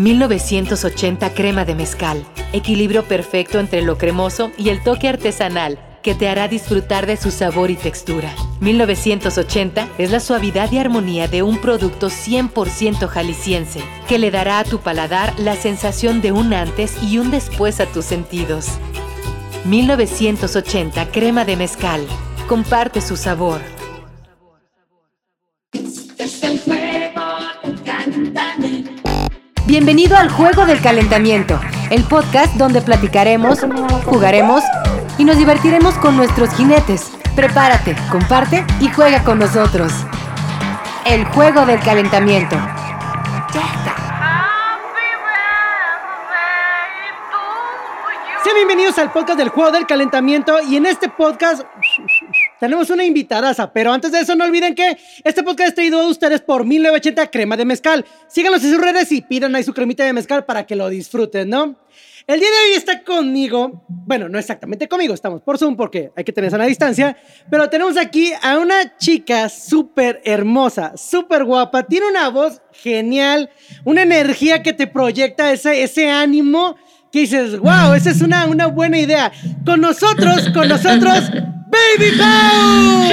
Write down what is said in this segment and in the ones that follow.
1980 crema de mezcal. Equilibrio perfecto entre lo cremoso y el toque artesanal que te hará disfrutar de su sabor y textura. 1980 es la suavidad y armonía de un producto 100% jalisciense, que le dará a tu paladar la sensación de un antes y un después a tus sentidos. 1980 crema de mezcal. Comparte su sabor. Bienvenido al Juego del Calentamiento, el podcast donde platicaremos, jugaremos y nos divertiremos con nuestros jinetes. Prepárate, comparte y juega con nosotros. El Juego del Calentamiento. Bienvenidos al podcast del Juego del Calentamiento y en este podcast tenemos una invitadaza, pero antes de eso no olviden que este podcast es traído a ustedes por 1980 Crema de Mezcal. Síganos en sus redes y pidan ahí su cremita de mezcal para que lo disfruten, ¿no? El día de hoy está conmigo, bueno, no exactamente conmigo, estamos por Zoom porque hay que tener sana distancia, pero tenemos aquí a una chica súper hermosa, súper guapa, tiene una voz genial, una energía que te proyecta ese, ese ánimo que dices, wow, esa es una, una buena idea. Con nosotros, con nosotros, Baby Pau.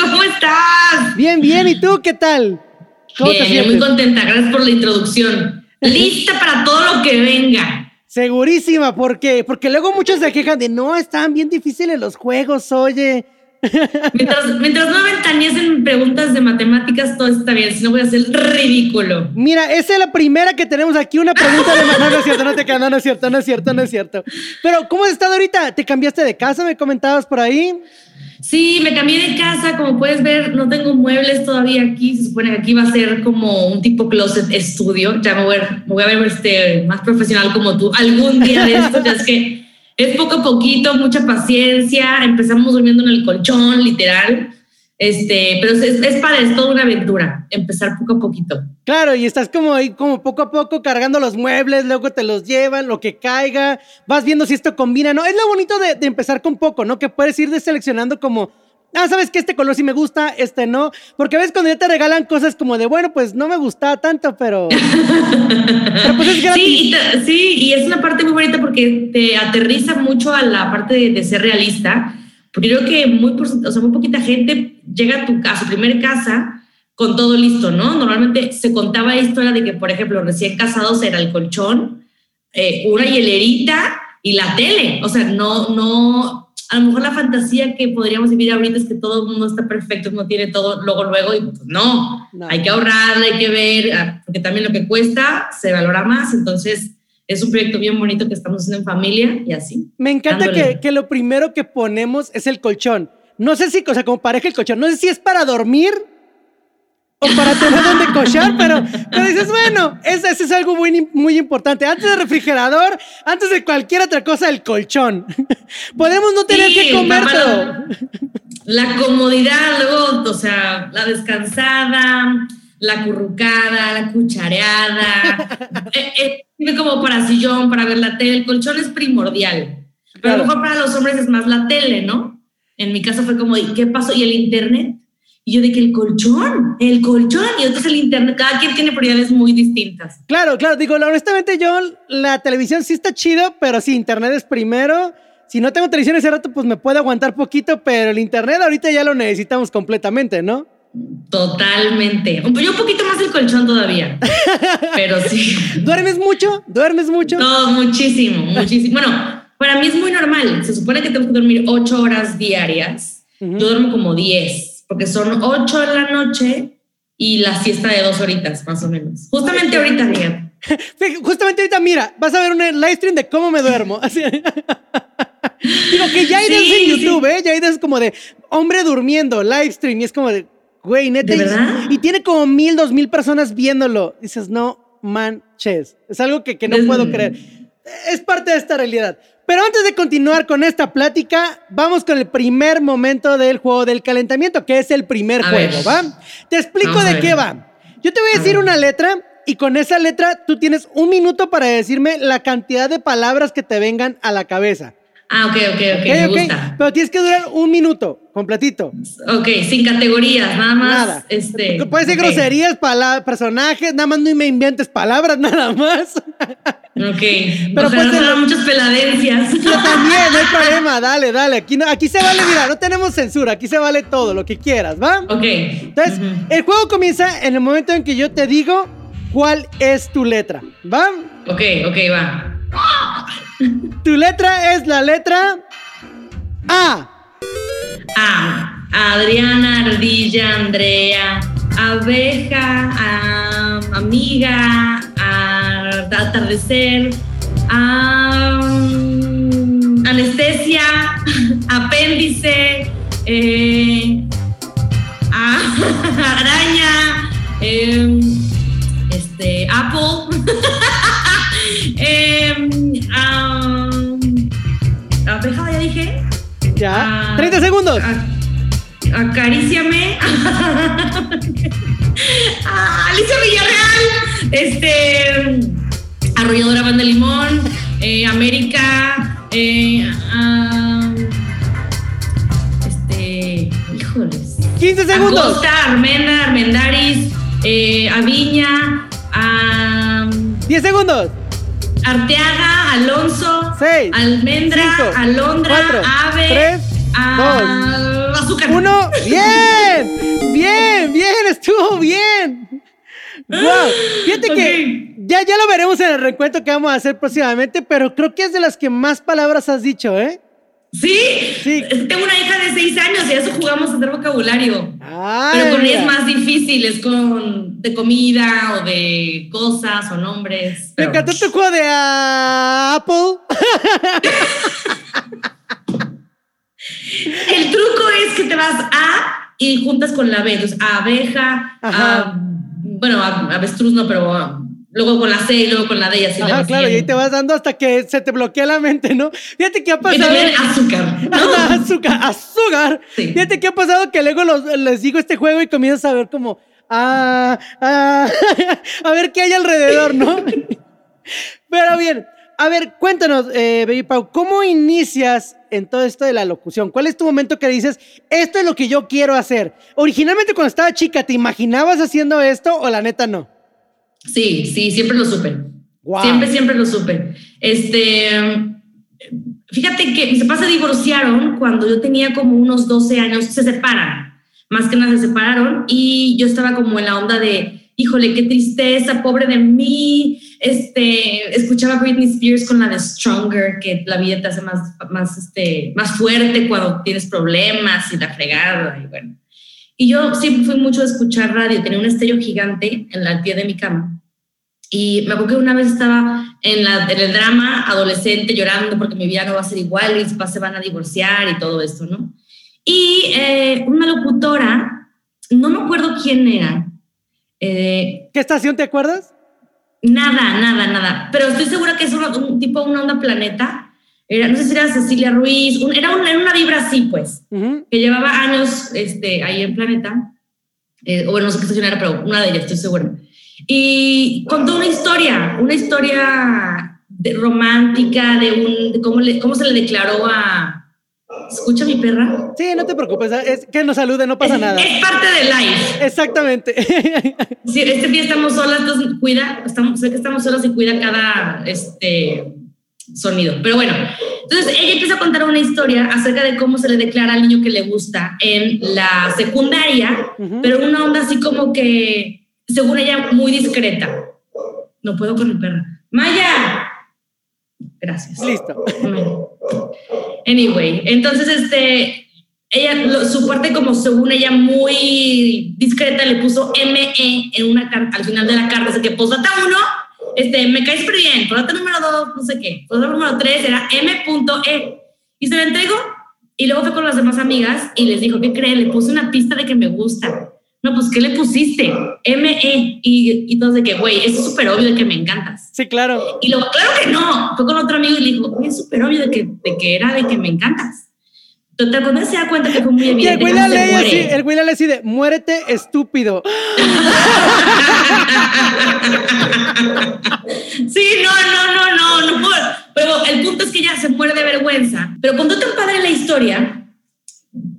¿Cómo estás? Bien, bien, ¿y tú qué tal? ¿Cómo bien, te muy contenta, gracias por la introducción. Lista para todo lo que venga. Segurísima, porque porque luego muchos se quejan de no, están bien difíciles los juegos, oye. Mientras, mientras no en preguntas de matemáticas, todo está bien, si no voy a ser ridículo. Mira, esa es la primera que tenemos aquí, una pregunta de matemáticas. No, es cierto, no te queda, no, no es cierto, no es cierto, no es cierto. Pero, ¿cómo has estado ahorita? ¿Te cambiaste de casa? ¿Me comentabas por ahí? Sí, me cambié de casa, como puedes ver, no tengo muebles todavía aquí, se supone que aquí va a ser como un tipo closet estudio, ya me voy, a, me voy a ver este, más profesional como tú algún día de esto, ya es que es poco a poquito, mucha paciencia. Empezamos durmiendo en el colchón, literal. Este, pero es, es para es toda una aventura, empezar poco a poquito. Claro, y estás como ahí, como poco a poco cargando los muebles, luego te los llevan, lo que caiga, vas viendo si esto combina, ¿no? Es lo bonito de, de empezar con poco, ¿no? Que puedes ir deseleccionando como ah, sabes que este color sí me gusta, este no. Porque a veces cuando ya te regalan cosas como de, bueno, pues no me gustaba tanto, pero. pero pues es gratis. Sí, y, sí, y es una parte muy bonita porque te aterriza mucho a la parte de, ser realista. Porque creo que muy, o sea, muy poquita gente llega a, tu, a su primer casa con todo listo, ¿no? Normalmente se contaba la historia de que, por ejemplo, recién casados era el colchón, eh, una hielerita y la tele. O sea, no, no, a lo mejor la fantasía que podríamos vivir ahorita es que todo el mundo está perfecto, no tiene todo luego, luego, y pues no, hay que ahorrar, hay que ver, ah, porque también lo que cuesta se valora más, entonces es un proyecto bien bonito que estamos haciendo en familia y así. Me encanta que, que, lo primero que ponemos es el colchón. No sé si, o sea, como pareja el colchón, no sé si es para dormir para tener donde cochar, pero, pero dices, bueno, eso, es algo muy, muy importante. Antes del refrigerador, antes de cualquier otra cosa, el colchón. Podemos no tener que comer todo. La comodidad, luego, o sea, la descansada, la currucada, la cuchareada. eh, eh, como para sillón, para ver la tele. El colchón es primordial. Pero a lo mejor para los hombres es más la tele, ¿no? En mi caso fue como, ¿y qué pasó? ¿Y el internet? Y yo de que el colchón, el colchón, y entonces el internet, cada quien tiene prioridades muy distintas. Claro, claro, digo, honestamente yo, la televisión sí está chido, pero sí, internet es primero. Si no tengo televisión ese rato, pues me puede aguantar poquito, pero el internet ahorita ya lo necesitamos completamente, ¿no? Totalmente. Yo un poquito más el colchón todavía, pero sí. ¿Duermes mucho? ¿Duermes mucho? No, muchísimo, muchísimo. Bueno, para mí es muy normal. Se supone que tengo que dormir ocho horas diarias. Yo duermo como diez porque son ocho en la noche y la siesta de dos horitas, más o menos. Justamente ahorita, mira. Justamente ahorita, mira, vas a ver un live stream de cómo me duermo. Digo que ya hay sí, en YouTube, ¿eh? Ya hay es como de hombre durmiendo, live stream, y es como de, güey, neta. ¿De verdad? Y, tiene como mil, dos mil personas viéndolo. Dices, no manches. Es algo que, que no puedo creer. Es parte de esta realidad. Pero antes de continuar con esta plática, vamos con el primer momento del juego del calentamiento, que es el primer juego, ¿va? Te explico de qué va. Yo te voy a decir una letra y con esa letra tú tienes un minuto para decirme la cantidad de palabras que te vengan a la cabeza. Ah, ok, ok, ok, me gusta. Pero tienes que durar un minuto, completito. Ok, sin categorías, nada más. Nada. Este, Puede ser groserías, personajes, nada más no me inventes palabras, nada más. Ok, pero pues muchas peladencias. Yo también, no hay problema, dale, dale. Aquí, aquí se vale, mira, no tenemos censura, aquí se vale todo, lo que quieras, ¿va? Ok. Entonces, el juego comienza en el momento en que yo te digo cuál es tu letra, ¿va? Ok, ok, va. Tu letra es la letra A. A. Adriana, Ardilla, Andrea, abeja, amiga, atardecer, anestesia, apéndice, eh, araña, em, este, Apple. eh, abeja, ya dije. Ya. 30 ah, segundos. Acaríciame. Ah, Alicia Villarreal. Este. Arrolladora Banda Limón. Eh, América. Eh, este. Híjoles. 15 segundos. Acosta, Armenda, Armendaris. Eh, Aviña. 10 segundos. Arteaga, Alonso, 6, Almendra, Alondra, Ave, 3, a, azúcar. 1. Bien, bien, bien, estuvo bien. Wow. Fíjate que ya, ya lo veremos en el recuento que vamos a hacer próximamente, pero creo que es de las que más palabras has dicho, ¿eh? ¿Sí? sí. Tengo una hija de seis años y a eso jugamos a hacer vocabulario. Pero con ella es más difícil, es con de comida o de cosas o nombres. Me encantó tu juego de Apple. El truco es que te vas a y juntas con la B, entonces abeja, a, bueno, avestruz no, pero luego con la C y luego con la D y así. Ajá, claro, y ahí te vas dando hasta que se te bloquea la mente, ¿no? Fíjate qué ha pasado. Y también azúcar. ¿no? azúcar, azúcar. Fíjate qué ha pasado que luego les digo este juego y comienzas a ver como, ah, ah, a ver qué hay alrededor, ¿no? Pero bien, a ver, cuéntanos, eh, Baby Pau, ¿cómo inicias en todo esto de la locución? ¿Cuál es tu momento que dices, esto es lo que yo quiero hacer? Originalmente cuando estaba chica, ¿te imaginabas haciendo esto o la neta no? Sí, sí, siempre lo supe. Siempre, siempre lo supe. Este, fíjate que mis papás se divorciaron cuando yo tenía como unos 12 años, se separan, más que nada se separaron y yo estaba como en la onda de, híjole, qué tristeza, pobre de mí. Este, escuchaba Britney Spears con la de Stronger, que la vida te hace más, más, este, más fuerte cuando tienes problemas y la fregada y bueno. Y yo siempre fui mucho de escuchar radio, tenía un estéreo gigante en la pie de mi cama. Y me acuerdo una vez estaba en, la, en el drama adolescente llorando porque mi vida no va a ser igual mis se van a divorciar y todo esto, ¿no? Y eh, una locutora, no me acuerdo quién era. Eh, ¿Qué estación te acuerdas? Nada, nada, nada. Pero estoy segura que es un, tipo, una onda planeta no sé si era Cecilia Ruiz, era, una vibra así, pues, que llevaba años este, ahí en Planeta, eh, o bueno, no sé qué estación era, pero una de ellas, estoy segura. Y contó una historia, una historia romántica de, un, cómo, le, cómo se le declaró a... ¿Escucha mi perra? Sí, no te preocupes, es que nos salude, no pasa nada. Es parte de live. Exactamente. sí, este día estamos solas, entonces cuida, estamos, sé que estamos solas y cuida cada, este, sonido. Pero bueno, entonces ella empieza a contar una historia acerca de cómo se le declara al niño que le gusta en la secundaria, pero una onda así como que, según ella, muy discreta. No puedo con mi perra. Maya. Gracias. Listo. Anyway, entonces este, ella, su parte como según ella muy discreta le puso ME en una al final de la carta, así que postdata uno este, me caes súper bien, por número dos, no sé qué, por número tres era M.E. Y se la entregó y luego fue con las demás amigas y les dijo, ¿qué creen? Le puse una pista de que me gusta. No, pues, ¿qué le pusiste? M.E. Y, y todos de que, güey, es súper obvio de que me encantas. Sí, claro. Y luego, claro que no. Fue con otro amigo y le dijo, es súper obvio de que, de que era de que me encantas. Total, cuando se da cuenta que fue muy evidente. Y el güey lee así, el güey de, muérete estúpido. sí, no, no, no, no, no pero el punto es que ella se muere de vergüenza. Pero contó tan padre la historia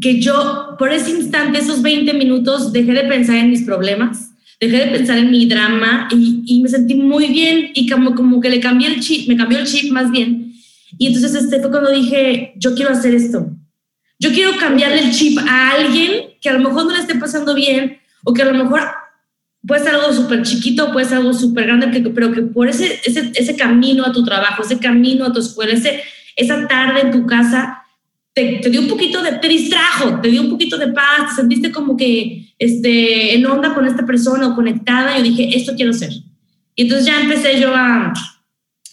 que yo, por ese instante, esos 20 minutos, dejé de pensar en mis problemas, dejé de pensar en mi drama y, y me sentí muy bien y como, como que le cambié el chip, me cambió el chip más bien. Y entonces este fue cuando dije, yo quiero hacer esto. Yo quiero cambiarle el chip a alguien que a lo mejor no le esté pasando bien o que a lo mejor puede ser algo súper chiquito, puede ser algo súper grande, pero que por ese, ese, ese, camino a tu trabajo, ese camino a tu escuela, ese, esa tarde en tu casa, te, te, dio un poquito de, te distrajo, te dio un poquito de paz, te sentiste como que este, en onda con esta persona o conectada, yo dije, esto quiero ser. Y entonces ya empecé yo a,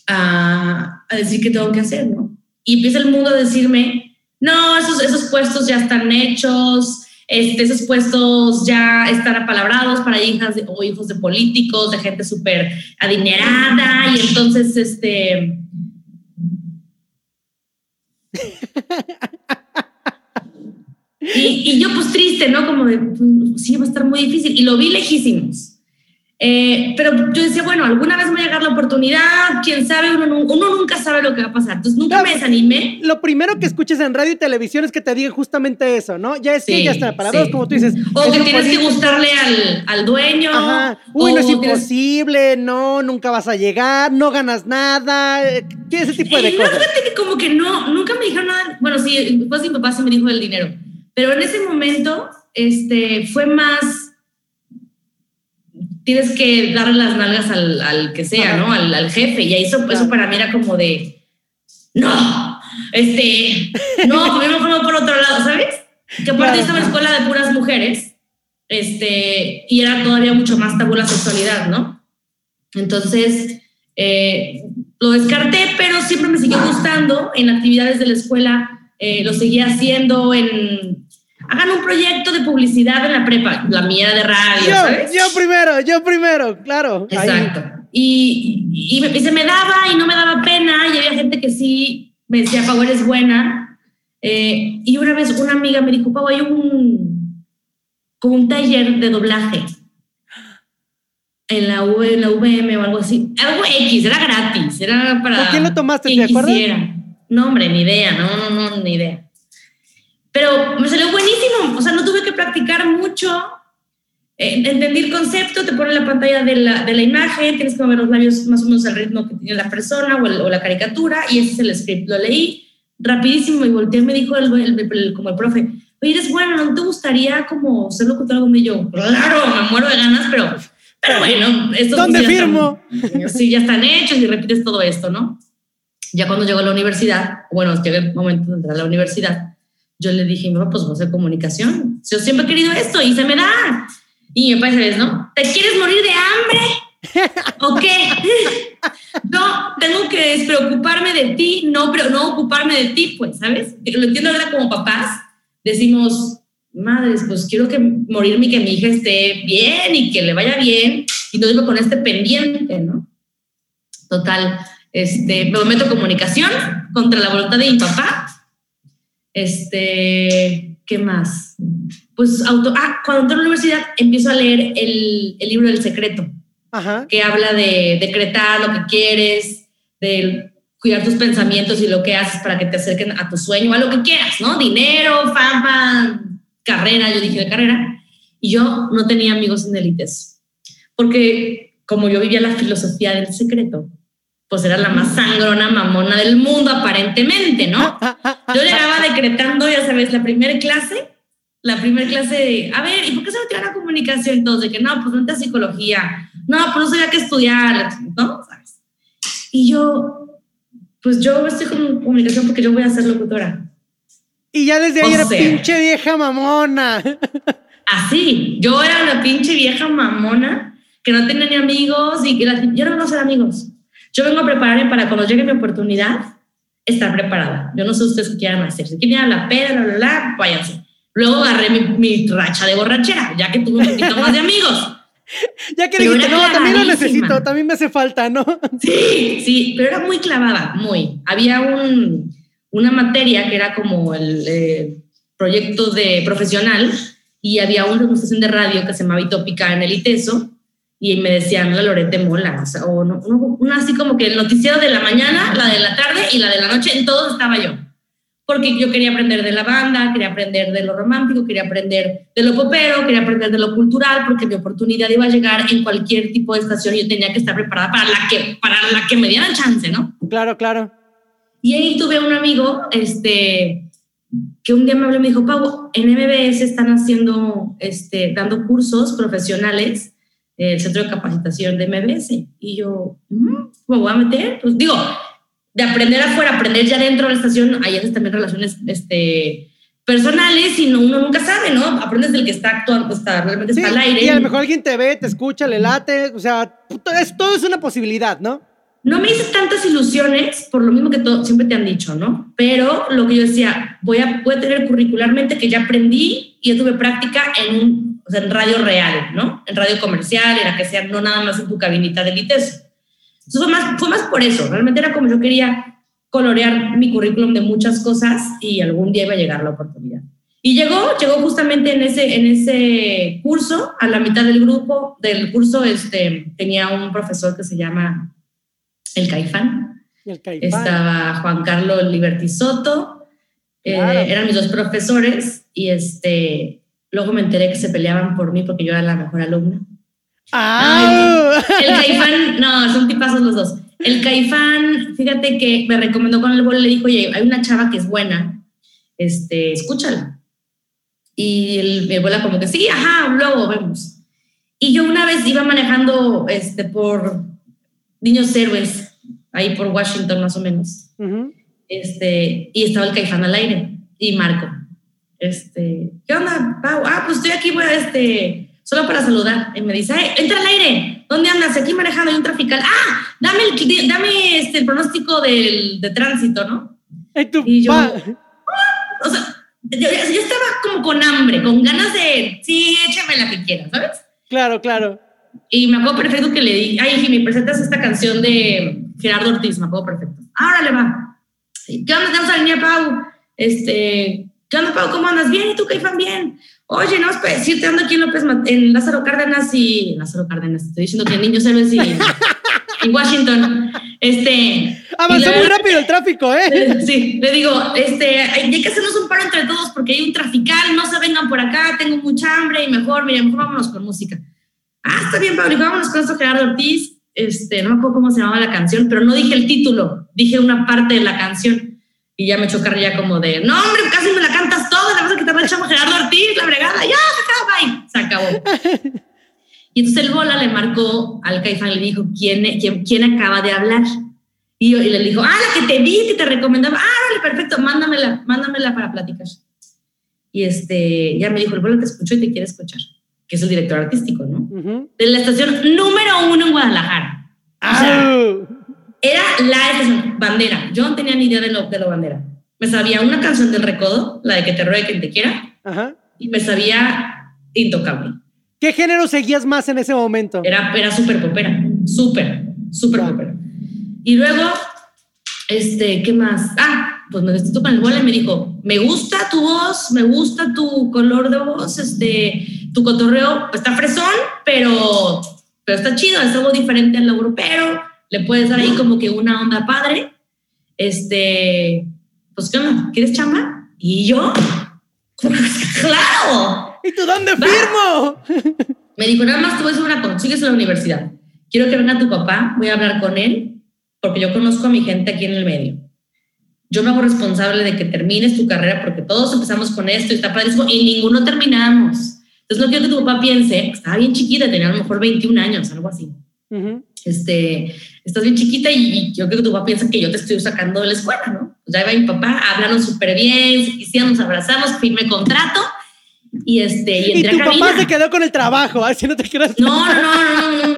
a, a decir qué tengo que hacer, ¿no? Y empieza el mundo a decirme, no, esos, esos puestos ya están hechos, este, esos puestos ya están apalabrados para hijas o hijos de políticos, de gente súper adinerada, y entonces, este... Y, yo pues triste, ¿no? Como de, pues, sí, va a estar muy difícil. Y lo vi lejísimos. Eh, pero yo decía, bueno, alguna vez me va a llegar la oportunidad, quién sabe, uno, uno, nunca sabe lo que va a pasar. Entonces nunca me desanimé. Lo primero que escuches en radio y televisión es que te digan justamente eso, ¿no? Ya es que ya está para dos, como tú dices. O que tienes que gustarle al, al dueño. Ajá. Uy, no es imposible, no, nunca vas a llegar, no ganas nada, ¿qué ese tipo de cosas? Fíjate que como que no, nunca me dijeron nada. Bueno, sí, después mi papá sí me dijo del dinero, pero en ese momento este, fue más tienes que darle las nalgas al, al que sea, ¿no? Al, al, jefe. Y eso, eso para mí era como de, no, este, no, yo mejor por otro lado, ¿sabes? Que aparte estaba en escuela de puras mujeres, este, y era todavía mucho más tabú la sexualidad, ¿no? Entonces, eh, lo descarté, pero siempre me siguió gustando en actividades de la escuela, eh, lo seguía haciendo en hagan un proyecto de publicidad en la prepa, la mía de radio, yo, ¿sabes? Yo primero, yo primero, claro. Exacto. Y, y, y, se me daba y no me daba pena, y había gente que sí me decía, Pau, eres buena. Eh, y una vez una amiga me dijo, Pau, hay un, como un taller de doblaje en la, v, en la VM o algo así. Algo X, era gratis, era para... ¿Por quién lo tomaste? ¿Te acuerdas? No, hombre, ni idea, no, no, no, ni idea. Pero me salió buenísimo, o sea, no tuve que practicar mucho. Eh, entendí el concepto, te pone la pantalla de la, de la, imagen, tienes que mover los labios más o menos al ritmo que tiene la persona o, el, o, la caricatura, y ese es el script. Lo leí rapidísimo y volteé me dijo el, el, como el profe, oye, eres bueno, ¿no te gustaría como ser locutor donde yo? Claro, me muero de ganas, pero, pero bueno, estos ¿Dónde firmo? Están, sí, ya están hechos y repites todo esto, ¿no? Ya cuando llegó a la universidad, bueno, llega el momento de entrar a la universidad, yo le dije, no, pues voy a comunicación. Yo siempre he querido esto y se me da. Y mi papá dice, ¿no? ¿Te quieres morir de hambre? ¿O qué? no, tengo que despreocuparme de ti, no, pero no ocuparme de ti, pues, ¿sabes? Lo entiendo ahora como papás. Decimos, madres, pues quiero que morirme y que mi hija esté bien y que le vaya bien. Y no digo con este pendiente, ¿no? Total, este, me meto comunicación contra la voluntad de mi papá este, ¿qué más? Pues auto, ah, cuando entro a la universidad empiezo a leer el, el libro del secreto, Ajá. que habla de decretar lo que quieres, de cuidar tus pensamientos y lo que haces para que te acerquen a tu sueño, a lo que quieras, ¿no? Dinero, fama, carrera, yo dije de carrera. Y yo no tenía amigos en élites, porque como yo vivía la filosofía del secreto, pues era la más sangrona mamona del mundo, aparentemente, ¿no? Yo llegaba decretando, ya sabes, la primera clase, la primera clase de, a ver, ¿y por qué se metió a la comunicación entonces? De que no, pues no a psicología, no, pues no sabía qué estudiar, ¿no? ¿Sabes? Y yo, pues yo estoy con comunicación porque yo voy a ser locutora. Y ya desde ahí era pinche vieja mamona. Así, yo era una pinche vieja mamona que no tenía ni amigos y que la, yo no conocer amigos. Yo vengo a prepararme para cuando llegue mi oportunidad, estar preparada. Yo no sé ustedes qué quieran hacer. Si quieren la pera, la, la, la, váyanse. Luego agarré mi, mi, racha de borrachera, ya que tuve un poquito más de amigos. Ya que dijiste, no, también lo necesito, también me hace falta, ¿no? Sí, sí, pero era muy clavada, muy. Había un, una materia que era como el eh, proyecto de profesional y había una estación de radio que se llamaba Itópica en el ITESO y me decían la Lorete Mola, o, sea, o no, una así como que el noticiero de la mañana, la de la tarde y la de la noche, en todos estaba yo. Porque yo quería aprender de la banda, quería aprender de lo romántico, quería aprender de lo popero, quería aprender de lo cultural, porque mi oportunidad iba a llegar en cualquier tipo de estación y yo tenía que estar preparada para la que, para la que me dieran chance, ¿no? Claro, claro. Y ahí tuve un amigo, este, que un día me habló y me dijo, Pau, en MBS están haciendo, este, dando cursos profesionales el centro de capacitación de MBS. Y yo, mm, ¿me voy a meter? Pues digo, de aprender afuera, aprender ya dentro de la estación, hay también relaciones este, personales y no, uno nunca sabe, ¿no? Aprendes del que está actuando, está, realmente está al aire. Y a lo mejor alguien te ve, te escucha, le late, o sea, es, todo es una posibilidad, ¿no? No me hice tantas ilusiones, por lo mismo que todo, siempre te han dicho, ¿no? Pero lo que yo decía, voy a, voy a tener curricularmente que ya aprendí y yo tuve práctica en un o sea, en radio real, ¿no? En radio comercial, en la que sea, no nada más en tu cabinita de lites. Entonces fue más, fue más por eso, realmente era como yo quería colorear mi currículum de muchas cosas y algún día iba a llegar la oportunidad. Y llegó, llegó justamente en ese, en ese curso, a la mitad del grupo, del curso, este, tenía un profesor que se llama El Caifán. El Caifán. Estaba Juan Carlos Liberty Soto, eh, eran mis dos profesores y este, Luego me enteré que se peleaban por mí porque yo era la mejor alumna. ¡Ah! el Caifán, no, son tipazos los dos. El Caifán, fíjate que me recomendó con el bol, le dijo, oye, hay una chava que es buena, este, escúchala. Y el, mi abuela como que, sí, ajá, luego vemos. Y yo una vez iba manejando este, por Niños Héroes, ahí por Washington más o menos. este, y estaba el Caifán al aire y Marco este, ¿qué onda, Pau? Ah, pues estoy aquí, voy a, este, solo para saludar. Y me dice, entra al aire, ¿dónde andas? Aquí manejando, hay un trafical. Ah, dame el, dame este, el pronóstico del, de tránsito, ¿no? y yo, ah", o sea, yo, estaba como con hambre, con ganas de, sí, échame la que quieras, ¿sabes? Claro, claro. Y me acuerdo perfecto que le di, ay, Jimmy, presentas esta canción de Gerardo Ortiz, me acuerdo perfecto. Ahora le va. ¿Qué onda? Tenemos a Pau. Este, ¿Qué onda, Pau? ¿Cómo andas? Bien, ¿y tú, Caifán? Bien. Oye, no, pues sí, te ando aquí en López, en Lázaro Cárdenas y... Lázaro Cárdenas, estoy diciendo que Niños Héroes y... en Washington. Este... Avanzó muy rápido el tráfico, ¿eh? Sí, le digo, este, hay que hacernos un paro entre todos porque hay un trafical, no se vengan por acá, tengo mucha hambre y mejor, mira, mejor vámonos con música. Ah, está bien, Pablo, vámonos con esto, Gerardo Ortiz. Este, no me acuerdo cómo se llamaba la canción, pero no dije el título, dije una parte de la canción. Y ya me echó ya como de, no, hombre, casi me la cantas toda, la vas a quitar el chamo Gerardo Ortiz, la bregada, ya, se acabó, bye. Se acabó. Y entonces el bola le marcó al Caifán, le dijo, ¿quién, quién, quién acaba de hablar? Y, yo, y le dijo, ah, la que te vi, que te recomendaba, ah, vale, perfecto, mándamela, mándamela para platicar. Y este, ya me dijo, el bola te escuchó y te quiere escuchar, que es el director artístico, ¿no? De la estación número uno en Guadalajara. Ah. Era la estación, bandera. Yo no tenía ni idea de lo, de lo bandera. Me sabía una canción del Recodo, la de Que te ruegue quien te quiera, y me sabía Intocable. ¿Qué género seguías más en ese momento? Era, era súper popera, súper, súper popera. Y luego, este, ¿qué más? Ah, pues me vestí con el bola y me dijo, me gusta tu voz, me gusta tu color de voz, este, tu cotorreo, pues está fresón, pero, pero está chido, es algo diferente al europeo le puedes dar ahí como que una onda padre. Este, pues, ¿qué onda? ¿Quieres chamba? Y yo, ¡claro! ¿Y tú dónde firmo? Me dijo, nada más tú vas a una consigues a la universidad. Quiero que venga tu papá, voy a hablar con él, porque yo conozco a mi gente aquí en el medio. Yo me hago responsable de que termines tu carrera, porque todos empezamos con esto y está padrísimo, y ninguno terminamos. Entonces no quiero que tu papá piense, estaba bien chiquita, tenía a lo mejor 21 años, algo así. Este, estás bien chiquita y, yo creo que tu papá piensa que yo te estoy sacando de la escuela, ¿no? Pues ya iba mi papá, hablaron súper bien, se quisieron, nos abrazamos, firmé contrato y este y, entré tu papá se quedó con el trabajo, así no te creas. No, no, no, no, no.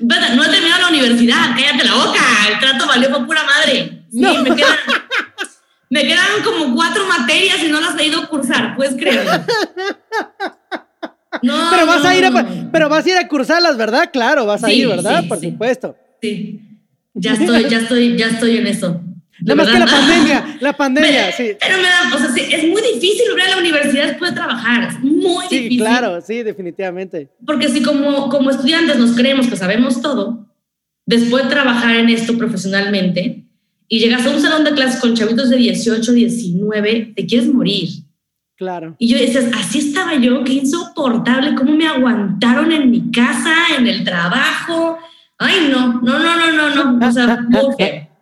No he terminado la universidad, cállate la boca, el trato valió por pura madre. Sí, me quedan, me quedan como cuatro materias y no las he ido a cursar, puedes creerlo. No, pero vas a ir a, pero vas a ir a cursarlas, ¿verdad? Claro, vas a ir, ¿verdad? Por supuesto. Sí. Ya estoy, ya estoy, ya estoy en eso. Nada más que la pandemia, la pandemia, sí. Pero me da, o sea, sí, es muy difícil volver a la universidad después de trabajar. Es muy muy sí, difícil. claro, sí, definitivamente. Porque si como, como estudiantes nos creemos que sabemos todo, después de trabajar en esto profesionalmente y llegas a un salón de clases con chavitos de 18, 19, te quieres morir. Claro. Y yo decía, así estaba yo, qué insoportable, cómo me aguantaron en mi casa, en el trabajo. Ay, no, no, no, no, no, no. O sea,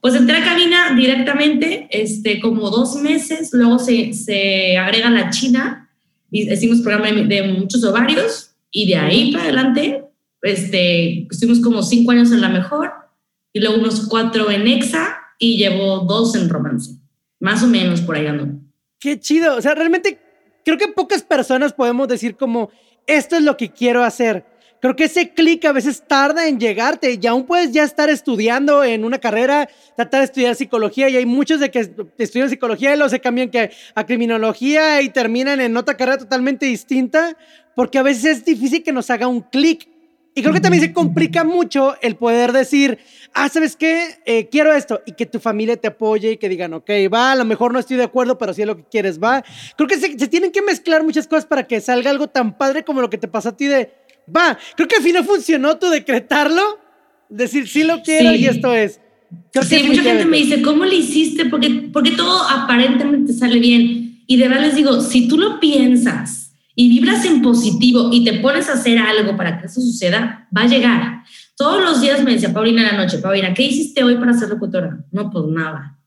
Pues entré a cabina directamente, este, como dos meses, luego se, se agrega la China y hicimos programa de, muchos ovarios y de ahí para adelante, este, estuvimos como cinco años en la mejor y luego unos cuatro en EXA y llevo dos en romance, más o menos por ahí ando. Qué chido, o sea, realmente creo que pocas personas podemos decir como, esto es lo que quiero hacer creo que ese clic a veces tarda en llegarte y aún puedes ya estar estudiando en una carrera, tratar de estudiar psicología y hay muchos de que estudian psicología y luego se cambian que a criminología y terminan en otra carrera totalmente distinta porque a veces es difícil que nos haga un clic. Y creo que también se complica mucho el poder decir, ah, ¿sabes qué? Eh, quiero esto. Y que tu familia te apoye y que digan, ok, va, a lo mejor no estoy de acuerdo, pero si es lo que quieres, va. Creo que se, se tienen que mezclar muchas cosas para que salga algo tan padre como lo que te pasó a ti de, va, creo que al final funcionó tu decretarlo, decir sí lo quiero y esto es. sí, mucha gente me dice, ¿cómo le hiciste? Porque, porque todo aparentemente sale bien. Y de verdad les digo, si tú lo piensas y vibras en positivo y te pones a hacer algo para que eso suceda, va a llegar. Todos los días me decía Paulina en la noche, Paulina, ¿qué hiciste hoy para ser locutora? No, pues nada.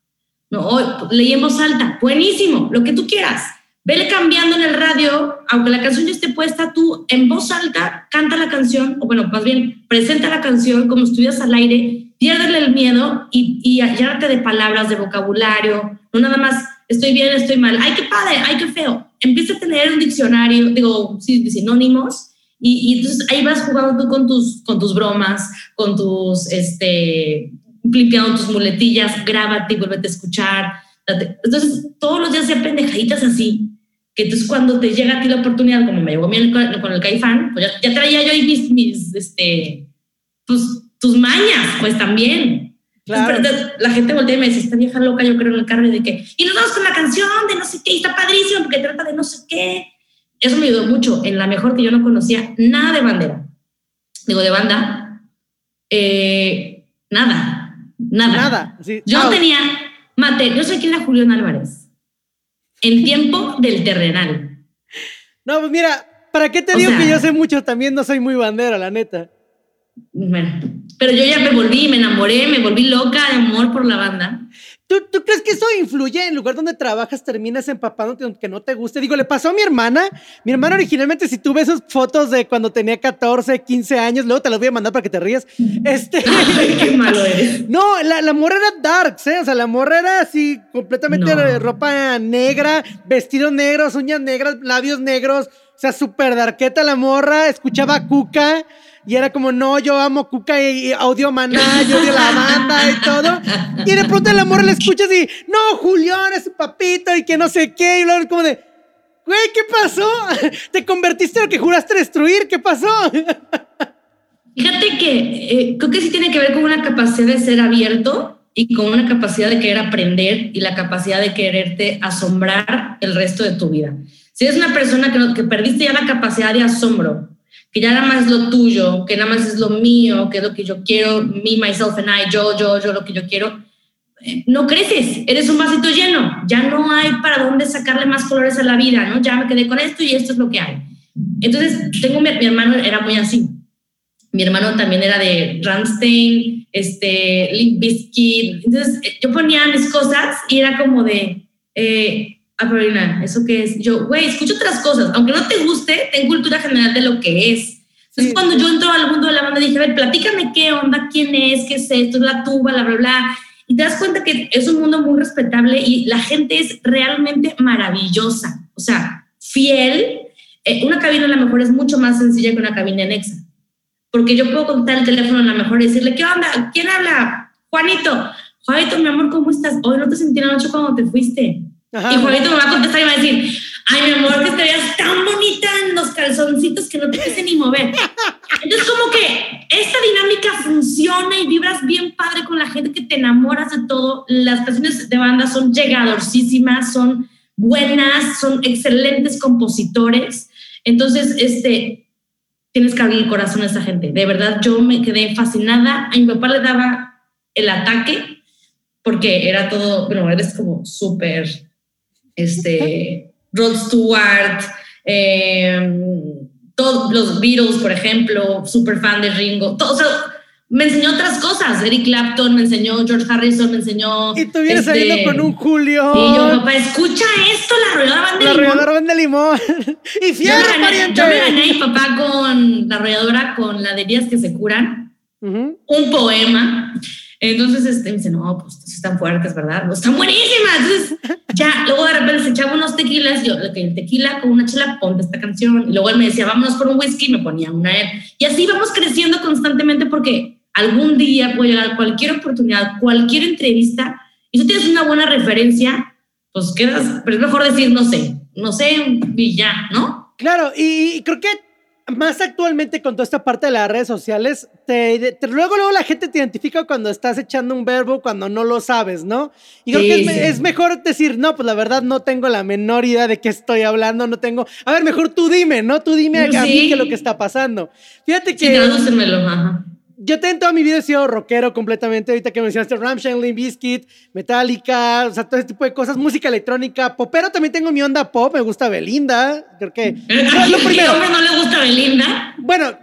No, hoy leí en voz alta, buenísimo, lo que tú quieras. Vele cambiando en el radio, aunque la canción ya esté puesta, tú en voz alta canta la canción, o bueno, más bien, presenta la canción como estuvieras al aire, piérdele el miedo y, y llénate de palabras, de vocabulario, no nada más estoy bien, estoy mal, ay, qué padre, ay, qué feo. Empieza a tener un diccionario, digo, sinónimos, y, y, entonces ahí vas jugando tú con tus, con tus bromas, con tus, este, limpiando tus muletillas, grábate y vuélvete a escuchar. Entonces, todos los días se pendejaditas así, que entonces cuando te llega a ti la oportunidad, como me llegó a mí con, el caifán, pues ya, traía yo ahí mis, mis, este, pues, tus mañas, pues también. Claro. la gente voltea y me dice, esta vieja loca, yo creo en el carro, y de que, y nos vamos con la canción de no sé qué, y está padrísimo porque trata de no sé qué. Eso me ayudó mucho. En la mejor que yo no conocía nada de bandera. Digo, de banda. Eh, nada. Nada. Nada. Yo no tenía mate. Yo sé quién era Julián Álvarez el tiempo del terrenal. No, pues mira, ¿para qué te digo que yo sé mucho? También no soy muy bandera, la neta. Bueno, pero yo ya me volví, me enamoré, me volví loca de amor por la banda. ¿Tú, crees que eso influye en lugar donde trabajas, terminas empapándote aunque no te guste? Digo, le pasó a mi hermana. Mi hermana originalmente, si tú ves sus fotos de cuando tenía 14, 15 años, luego te las voy a mandar para que te rías. Este... qué malo eres. No, la, la morra era dark, ¿eh? O sea, la morra era así, completamente de ropa negra, vestidos negros, uñas negras, labios negros. O sea, súper darqueta la morra, escuchaba Cuca. Y era como, no, yo amo Cuca y, audio Maná, yo odio la banda y todo. Y de pronto el amor le escuchas y, no, Julián es su papito y que no sé qué. Y luego como de, güey, ¿qué pasó? ¿Te convertiste en lo que juraste destruir? ¿Qué pasó? Fíjate que eh, creo que sí tiene que ver con una capacidad de ser abierto y con una capacidad de querer aprender y la capacidad de quererte asombrar el resto de tu vida. Si eres una persona que, que perdiste ya la capacidad de asombro que ya nada más es lo tuyo, que nada más es lo mío, que es lo que yo quiero, me, myself and I, yo, yo, yo, lo que yo quiero, eh, no creces, eres un vasito lleno, ya no hay para dónde sacarle más colores a la vida, ¿no? Ya me quedé con esto y esto es lo que hay. Entonces, tengo mi, mi hermano era muy así. Mi hermano también era de Ramstein, este, Limp Bizkit. Entonces, eh, yo ponía mis cosas y era como de, eh, Ah, ¿eso qué es? Yo, güey, escucho otras cosas. Aunque no te guste, ten cultura general de lo que es. Entonces, cuando yo entro al mundo de la banda, dije, a ver, platícame qué onda, quién es, qué es esto, es la tuba, bla, bla, bla. Y te das cuenta que es un mundo muy respetable y la gente es realmente maravillosa. O sea, fiel. Eh, una cabina a lo mejor es mucho más sencilla que una cabina anexa. Porque yo puedo contar el teléfono a lo mejor y decirle, ¿qué onda? ¿Quién habla? Juanito. Juanito, mi amor, ¿cómo estás? Hoy no te sentí la noche cuando te fuiste y Juanito me va a contestar y va a decir, ay, mi amor, que te veas tan bonita en los calzoncitos que no te quise ni mover. Entonces, como que esta dinámica funciona y vibras bien padre con la gente que te enamoras de todo. Las canciones de banda son llegadorcísimas, son buenas, son excelentes compositores. Entonces, este, tienes que abrir el corazón a esa gente. De verdad, yo me quedé fascinada. A mi papá le daba el ataque porque era todo, bueno, eres como súper, este, Rod Stewart, eh, todos los Beatles, por ejemplo, súper fan de Ringo, todo, o sea, me enseñó otras cosas. Eric Clapton me enseñó, George Harrison me enseñó. Y tú vienes este, saliendo con un Julio. Y yo, papá, escucha esto, la arrolladora van de limón. La van de limón. y fiel, yo, me gané, yo me gané a mi papá con la arrolladora, con la de días que se curan. Un poema. Entonces este, me dice, no, pues están fuertes, ¿verdad? Pues, están buenísimas. Entonces, ya, luego de repente se echaba unos tequilas, yo, que el tequila con una chela, ponte esta canción. Y luego él me decía, vámonos por un whisky, y me ponía una él. Y así vamos creciendo constantemente porque algún día puede llegar cualquier oportunidad, cualquier entrevista, y tú tienes una buena referencia, pues quedas, pero es mejor decir, no sé, no sé, y ya, ¿no? Claro, y creo que más actualmente con toda esta parte de las redes sociales, te, luego, luego la gente te identifica cuando estás echando un verbo, cuando no lo sabes, ¿no? Y creo que es, mejor decir, no, pues la verdad no tengo la menor idea de qué estoy hablando, no tengo... A ver, mejor tú dime, ¿no? Tú dime a mí qué es lo que está pasando. Fíjate que... Ajá yo en toda mi vida he sido rockero completamente. Ahorita que mencionaste Ramshackle, Limp Bizkit, Metallica, o sea, todo ese tipo de cosas, música electrónica, popero también tengo mi onda pop, me gusta Belinda, creo que... lo primero. no le gusta Belinda? Bueno,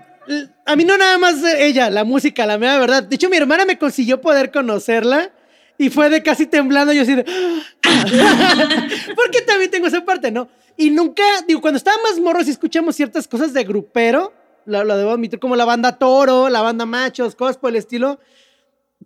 a mí no nada más ella, la música, la mera verdad. De hecho, mi hermana me consiguió poder conocerla y fue de casi temblando, yo así de... Porque también tengo esa parte, ¿no? Y nunca, digo, cuando estaba más morros y escuchamos ciertas cosas de grupero, lo, lo debo admitir, como la banda Toro, la banda Machos, cosas por el estilo.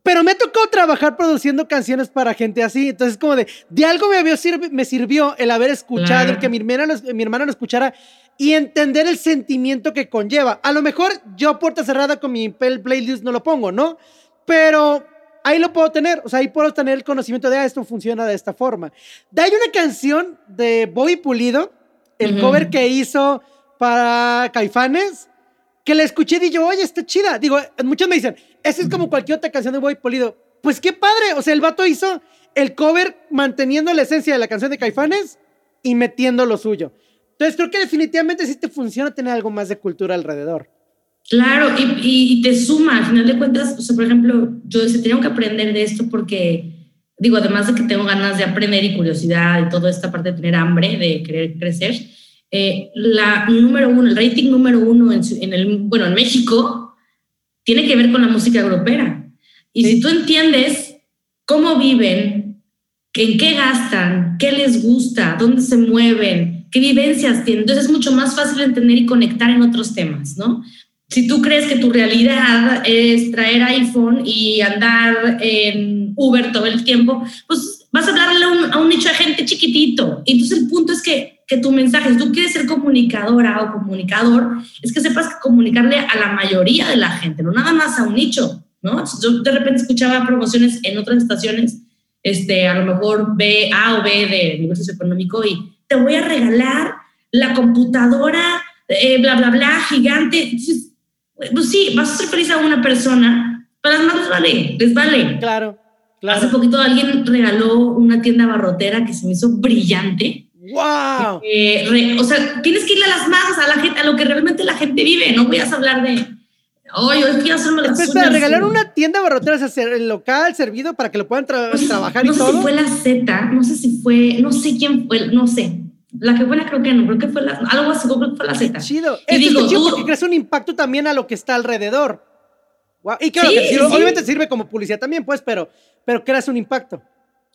Pero me tocó trabajar produciendo canciones para gente así. Entonces, como de, de algo me, me sirvió el haber escuchado, el que mi hermana, lo, mi hermana lo escuchara y entender el sentimiento que conlleva. A lo mejor yo, puerta cerrada con mi playlist, no lo pongo, ¿no? Pero ahí lo puedo tener. O sea, ahí puedo tener el conocimiento de, ah, esto funciona de esta forma. De hay una canción de Bobby Pulido, el cover que hizo para Caifanes que la escuché y yo, oye, está chida. Digo, muchos me dicen, esa es como cualquier otra canción de Boy Polido. Pues qué padre, o sea, el vato hizo el cover manteniendo la esencia de la canción de Caifanes y metiendo lo suyo. Entonces creo que definitivamente sí te funciona tener algo más de cultura alrededor. Claro, y, te suma, al final de cuentas, o sea, por ejemplo, yo decía, tengo que aprender de esto porque, digo, además de que tengo ganas de aprender y curiosidad y toda esta parte de tener hambre, de querer crecer, eh, la número uno, el rating número uno en, el, bueno, en México tiene que ver con la música europea. Y si tú entiendes cómo viven, en qué gastan, qué les gusta, dónde se mueven, qué vivencias tienen, entonces es mucho más fácil entender y conectar en otros temas, ¿no? Si tú crees que tu realidad es traer iPhone y andar en Uber todo el tiempo, pues vas a hablarle a un, a un nicho de gente chiquitito. Entonces el punto es que que tu mensaje, si tú quieres ser comunicadora o comunicador, es que sepas comunicarle a la mayoría de la gente, no nada más a un nicho, ¿no? Yo de repente escuchaba promociones en otras estaciones, este, a lo mejor B, A o B de nivel socioeconómico y te voy a regalar la computadora, eh, bla, bla, bla, gigante. pues sí, vas a ser feliz a una persona, pero las les vale, les vale. Claro, claro. Hace poquito alguien regaló una tienda barrotera que se me hizo brillante ¡Wow! Eh, o sea, tienes que irle a las masas, a la gente, a lo que realmente la gente vive. No voy a hablar de. Oye, es que hacerme las Espera, regalar una tienda barrotera, hacer el local servido para que lo puedan pues, trabajar y todo. No sé si fue la Z, no sé si fue, no sé quién fue, no sé. La que fue la creo que no, creo que fue la, algo así, creo que fue la Z. Chido. Y digo, chido porque creas un impacto también a lo que está alrededor. Y claro, que obviamente sirve como publicidad también, pues, pero, pero creas un impacto.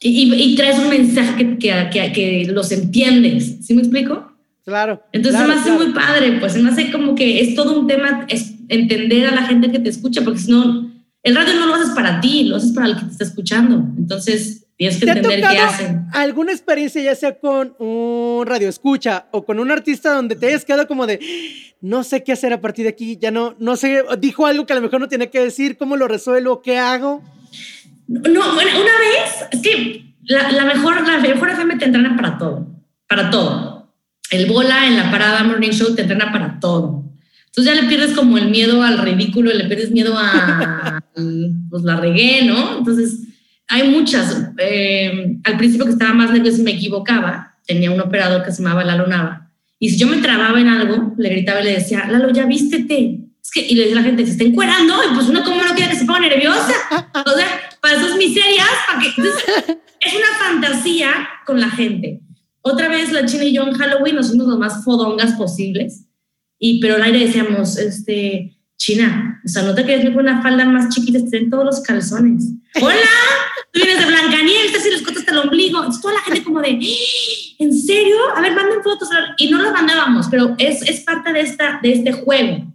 Y, traes un mensaje que, que, que, los entiendes, ¿sí me explico? Claro. Entonces se me hace muy padre, pues se me hace como que es todo un tema, es entender a la gente que te escucha, porque si no, el radio no lo haces para ti, lo haces para el que te está escuchando. Entonces tienes que entender qué hacen. ¿Alguna experiencia, ya sea con un radio escucha o con un artista donde te hayas quedado como de, no sé qué hacer a partir de aquí, ya no, no sé, dijo algo que a lo mejor no tiene que decir, cómo lo resuelvo, qué hago? No, bueno, una vez, es que la, la, mejor, la mejor FM te entrena para todo, para todo. El bola en la parada Morning Show te entrena para todo. Entonces ya le pierdes como el miedo al ridículo, le pierdes miedo a, pues la regué, ¿no? Entonces hay muchas. Eh, al principio que estaba más nerviosa me equivocaba. tenía un operador que se llamaba Lalo Nava. Y si yo me trababa en algo, le gritaba y le decía, Lalo, ya vístete. Es que, y le decía a la gente, se está encuerando, y pues uno como no quiere que se ponga nerviosa. O sea, para esas miserias, para que... es una fantasía con la gente. Otra vez la China y yo en Halloween nos fuimos lo más fodongas posibles. Y, pero al aire decíamos, este, China, o sea, no te quieres ir con una falda más chiquita, estén todos los calzones. ¡Hola! Tú vienes de Blancanieves, te les cortas hasta el ombligo. Entonces, toda la gente como de, ¿en serio? A ver, manden fotos. Y no las mandábamos, pero es, es parte de, esta, de este juego.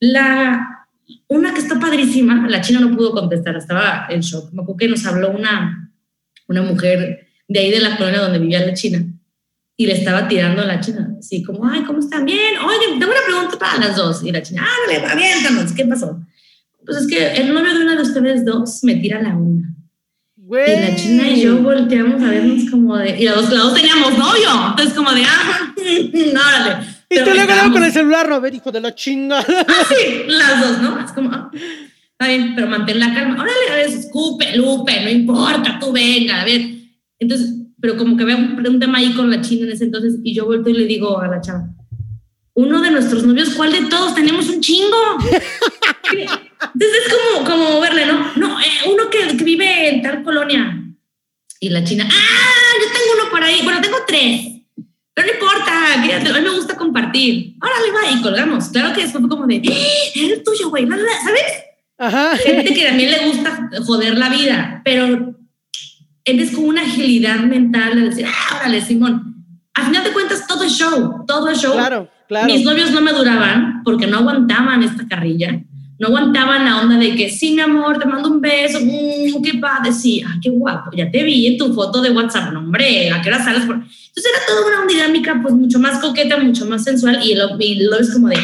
La, una que está padrísima, la china no pudo contestar, estaba en shock. Me acuerdo que nos habló una, una mujer de ahí de la colonia donde vivía la china y le estaba tirando a la china, así como, ay, ¿cómo están? Bien, oye, tengo una pregunta para las dos. Y la china, ah, dale, aviéntanos, ¿qué pasó? Pues es que el novio de una de ustedes dos me tira la una. Y la china y yo volteamos a vernos como de. Y los, dos teníamos novio. Entonces, como de, ah, no, órale. Y tú ganabas con el celular, a ver, hijo de la chinga. Ah, sí, las dos, ¿no? Es como, ah, está bien, pero mantén la calma. Órale, a ver, escupe, lupe, no importa, tú venga, a ver. Entonces, pero como que había un, tema ahí con la china en ese entonces, y yo vuelto y le digo a la chava, uno de nuestros novios, ¿cuál de todos? Tenemos un chingo. Entonces es como, como verle, ¿no? No, eh, uno que, que, vive en tal colonia. Y la china, ah, yo tengo uno por ahí. Bueno, tengo tres. A mí me gusta compartir. Órale, va, y colgamos. Claro que después fue como de, ¡Eh, es el tuyo, güey, ¿sabes? Ajá. Gente que también le gusta joder la vida, pero eres con una agilidad mental de decir, ah, órale, Simón. Al final de cuentas, todo es show, todo es show. Claro, claro. Mis novios no me duraban porque no aguantaban esta carrilla no aguantaban la onda de que sí, mi amor, te mando un beso, mmm, qué padre, sí, ah, qué guapo, ya te vi en tu foto de WhatsApp, no, hombre, ¿a qué hora sales? Por... Entonces era toda una dinámica pues mucho más coqueta, mucho más sensual y lo, y lo es como de,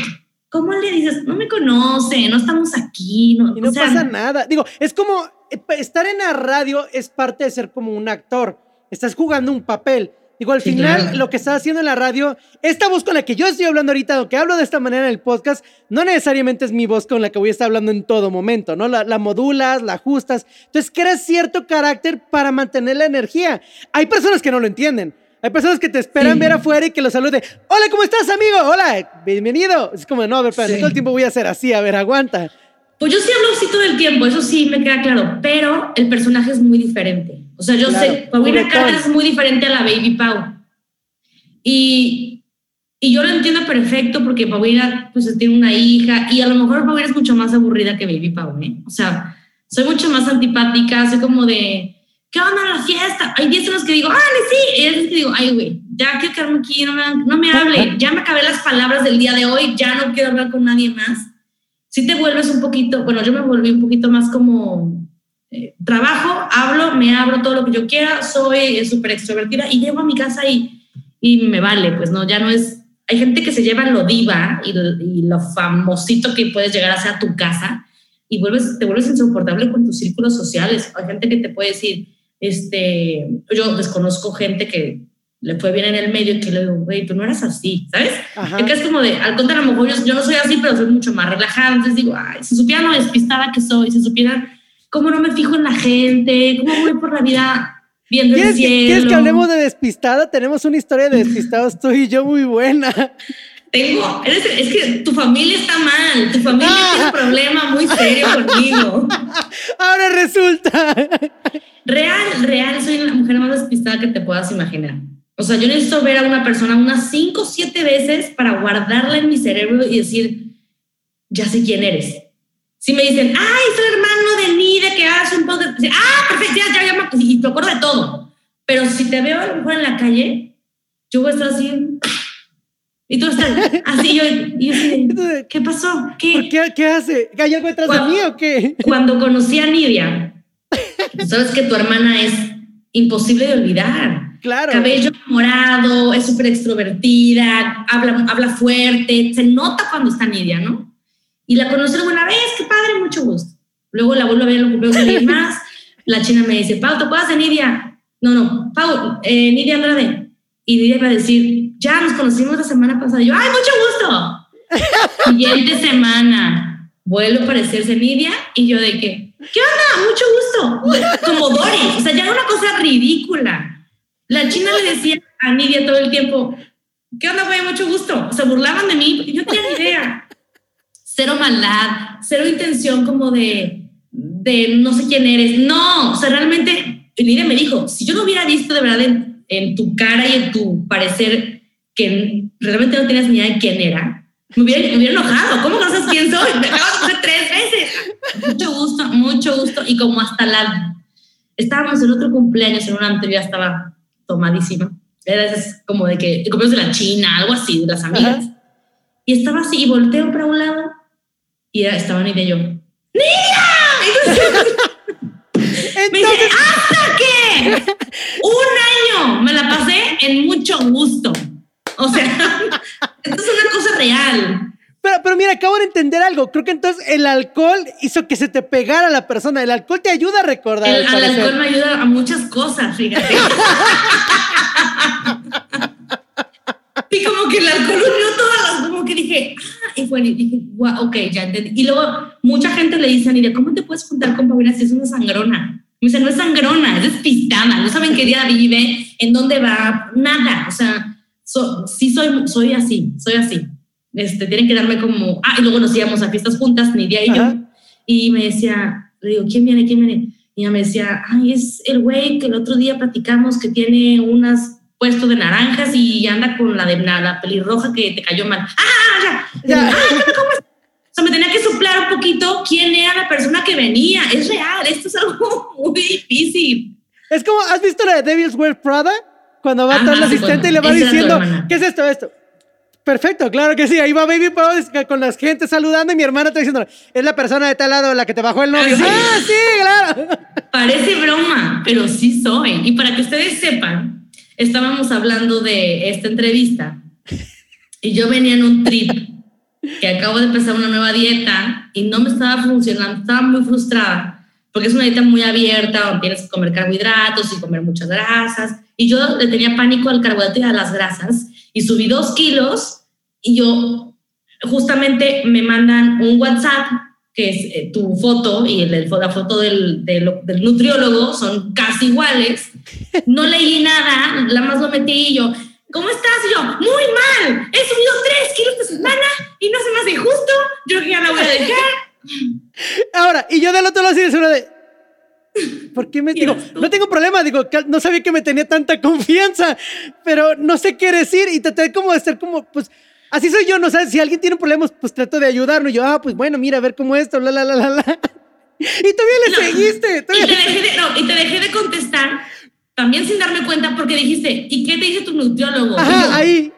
¿cómo le dices? No me conoce, no estamos aquí, no, y no pasa nada. Digo, es como eh, estar en la radio es parte de ser como un actor, estás jugando un papel. Digo, al final, lo que estás haciendo en la radio, esta voz con la que yo estoy hablando ahorita, o que hablo de esta manera en el podcast, no necesariamente es mi voz con la que voy a estar hablando en todo momento, ¿no? La, modulas, la ajustas. Entonces, creas cierto carácter para mantener la energía. Hay personas que no lo entienden. Hay personas que te esperan ver afuera y que lo saluden. Hola, ¿cómo estás, amigo? Hola, bienvenido. Es como, no, a ver, pero todo el tiempo voy a hacer así, a ver, aguanta. Pues yo sí hablo así todo el tiempo, eso sí me queda claro, pero el personaje es muy diferente. O sea, yo sé, Paulina Carter es muy diferente a la Baby Pau. Y, y yo lo entiendo perfecto porque Paulina pues tiene una hija y a lo mejor Paulina es mucho más aburrida que Baby Pau, ¿eh? O sea, soy mucho más antipática, soy como de, ¿qué onda la fiesta? Hay días en los que digo, ¡ah, sí! Y hay días que digo, ay, güey, ya quiero quedarme aquí, no me, no me hable, ya me acabé las palabras del día de hoy, ya no quiero hablar con nadie más. Si te vuelves un poquito, bueno, yo me volví un poquito más como eh, trabajo, hablo, me abro todo lo que yo quiera, soy súper extrovertida y llego a mi casa y, y me vale, pues no, ya no es... Hay gente que se lleva lo diva y, lo famosito que puedes llegar a ser a tu casa y vuelves, te vuelves insoportable con tus círculos sociales. Hay gente que te puede decir, este, yo desconozco gente que le fue bien en el medio y que le digo, güey, tú no eras así, ¿sabes? Que es como de, al contrario, a lo mejor yo, yo, no soy así, pero soy mucho más relajada. Entonces digo, ay, si supiera lo despistada que soy, si supiera cómo no me fijo en la gente, cómo voy por la vida viendo el cielo. ¿Quieres que hablemos de despistada? Tenemos una historia de despistados tú y yo muy buena. Tengo, es que tu familia está mal, tu familia tiene un problema muy serio conmigo. Ahora resulta. Real, real, soy la mujer más despistada que te puedas imaginar. O sea, yo necesito ver a una persona unas cinco o siete veces para guardarla en mi cerebro y decir, ya sé quién eres. Si me dicen, ay, soy hermano de Nide que hace un podcast, ah, perfecto, ya, ya, ya, y te acuerdo de todo. Pero si te veo a lo mejor en la calle, yo voy a estar así, y tú estás así, yo, y yo ¿qué pasó? ¿Qué, qué, qué hace? ¿Hay algo detrás de mí o qué? Cuando conocí a Nidia, sabes que tu hermana es imposible de olvidar. Claro. Cabello morado, es súper extrovertida, habla, habla fuerte, se nota cuando está Nidia, ¿no? Y la conocí alguna vez, qué padre, mucho gusto. Luego la vuelvo a ver en los alguien más. La china me dice, Pau, ¿te acuerdas de Nidia? No, no, Pau, eh, Nidia Andrade. Y Nidia va a decir, ya nos conocimos la semana pasada. Y yo, ¡ay, mucho gusto! Siguiente semana, vuelvo a aparecerse Nidia y yo de que, ¿qué onda? Mucho gusto. Como Dory. O sea, ya era una cosa ridícula. La china le decía, a Nidia todo el tiempo, ¿qué onda, güey? Mucho gusto. Se burlaban de mí yo tenía ni idea. Cero maldad, cero intención como de, de no sé quién eres. No, o sea, realmente Nidia me dijo, si yo no hubiera visto de verdad en, en tu cara y en tu parecer que realmente no tenías ni idea de quién era, me hubiera, me hubiera enojado. ¿Cómo no sabes quién soy? Me acabas de coger tres veces. Mucho gusto, mucho gusto. Y como hasta la... Estábamos en otro cumpleaños en un antro, ya estaba tomadísima. Era como de que, cumpleaños de la China, algo así, de las amigas. Y estaba así, y volteo para un lado, y estaba Nidia y yo, ¡Nidia! me dice, ¿hasta qué? Un año me la pasé en mucho gusto. O sea, esto es una cosa real. Pero, pero mira, acabo de entender algo. Creo que entonces el alcohol hizo que se te pegara la persona. El alcohol te ayuda a recordar. El, el alcohol me ayuda a muchas cosas, fíjate. y como que el alcohol unió todas las, como que dije, ah, y fue, y dije, wow, ok, ya entendí. Y luego mucha gente le dice a Nidia, ¿cómo te puedes juntar con Paulina si es una sangrona? Me dice, no es sangrona, es despistada, no saben qué día vive, en dónde va, nada. O sea, sí soy, soy así, soy así. Este, tienen que darme como, ah, y luego nos íbamos a fiestas juntas, Nidia y yo, y me decía, le digo, ¿quién viene? ¿quién viene? Y ella me decía, ay, es el güey que el otro día platicamos que tiene unas puesto de naranjas y anda con la de la pelirroja que te cayó mal. ¡Ah, ya! ya. ¿cómo es? O sea, me tenía que soplar un poquito quién era la persona que venía. Es real, esto es algo muy difícil. Es como, ¿has visto la de Devil's Wear Prada? Cuando va a estar el asistente y le va diciendo, ¿qué es esto, esto? Perfecto, claro que sí. Ahí va Baby Pau con la gente saludando y mi hermana está diciendo, es la persona de tal lado la que te bajó el novio. Ah, ah sí, claro. Parece broma, pero sí soy. Y para que ustedes sepan, estábamos hablando de esta entrevista y yo venía en un trip que acabo de empezar una nueva dieta y no me estaba funcionando, estaba muy frustrada porque es una dieta muy abierta donde tienes que comer carbohidratos y comer muchas grasas. Y yo le tenía pánico al carbohidrato y a las grasas y subí dos kilos y yo justamente me mandan un WhatsApp que es eh, tu foto y el, la foto del, del, del, nutriólogo son casi iguales. No leí nada, nada más lo metí y yo, ¿cómo estás? Y yo, muy mal, he subido tres kilos esta semana y no se me hace justo, yo ya la voy a dejar. Ahora, y yo del otro lado así de de, ¿Por qué me digo? No tengo problema, digo, no sabía que me tenía tanta confianza, pero no sé qué decir y traté como de ser como, pues, así soy yo, no sé, si alguien tiene problemas, pues trato de ayudarlo. Y yo, ah, pues bueno, mira, a ver cómo esto, la, la, la, la, la. Y todavía le seguiste. y, te dejé de, no, y te dejé de contestar, también sin darme cuenta, porque dijiste, ¿y qué te dice tu nutriólogo? Ajá, ahí.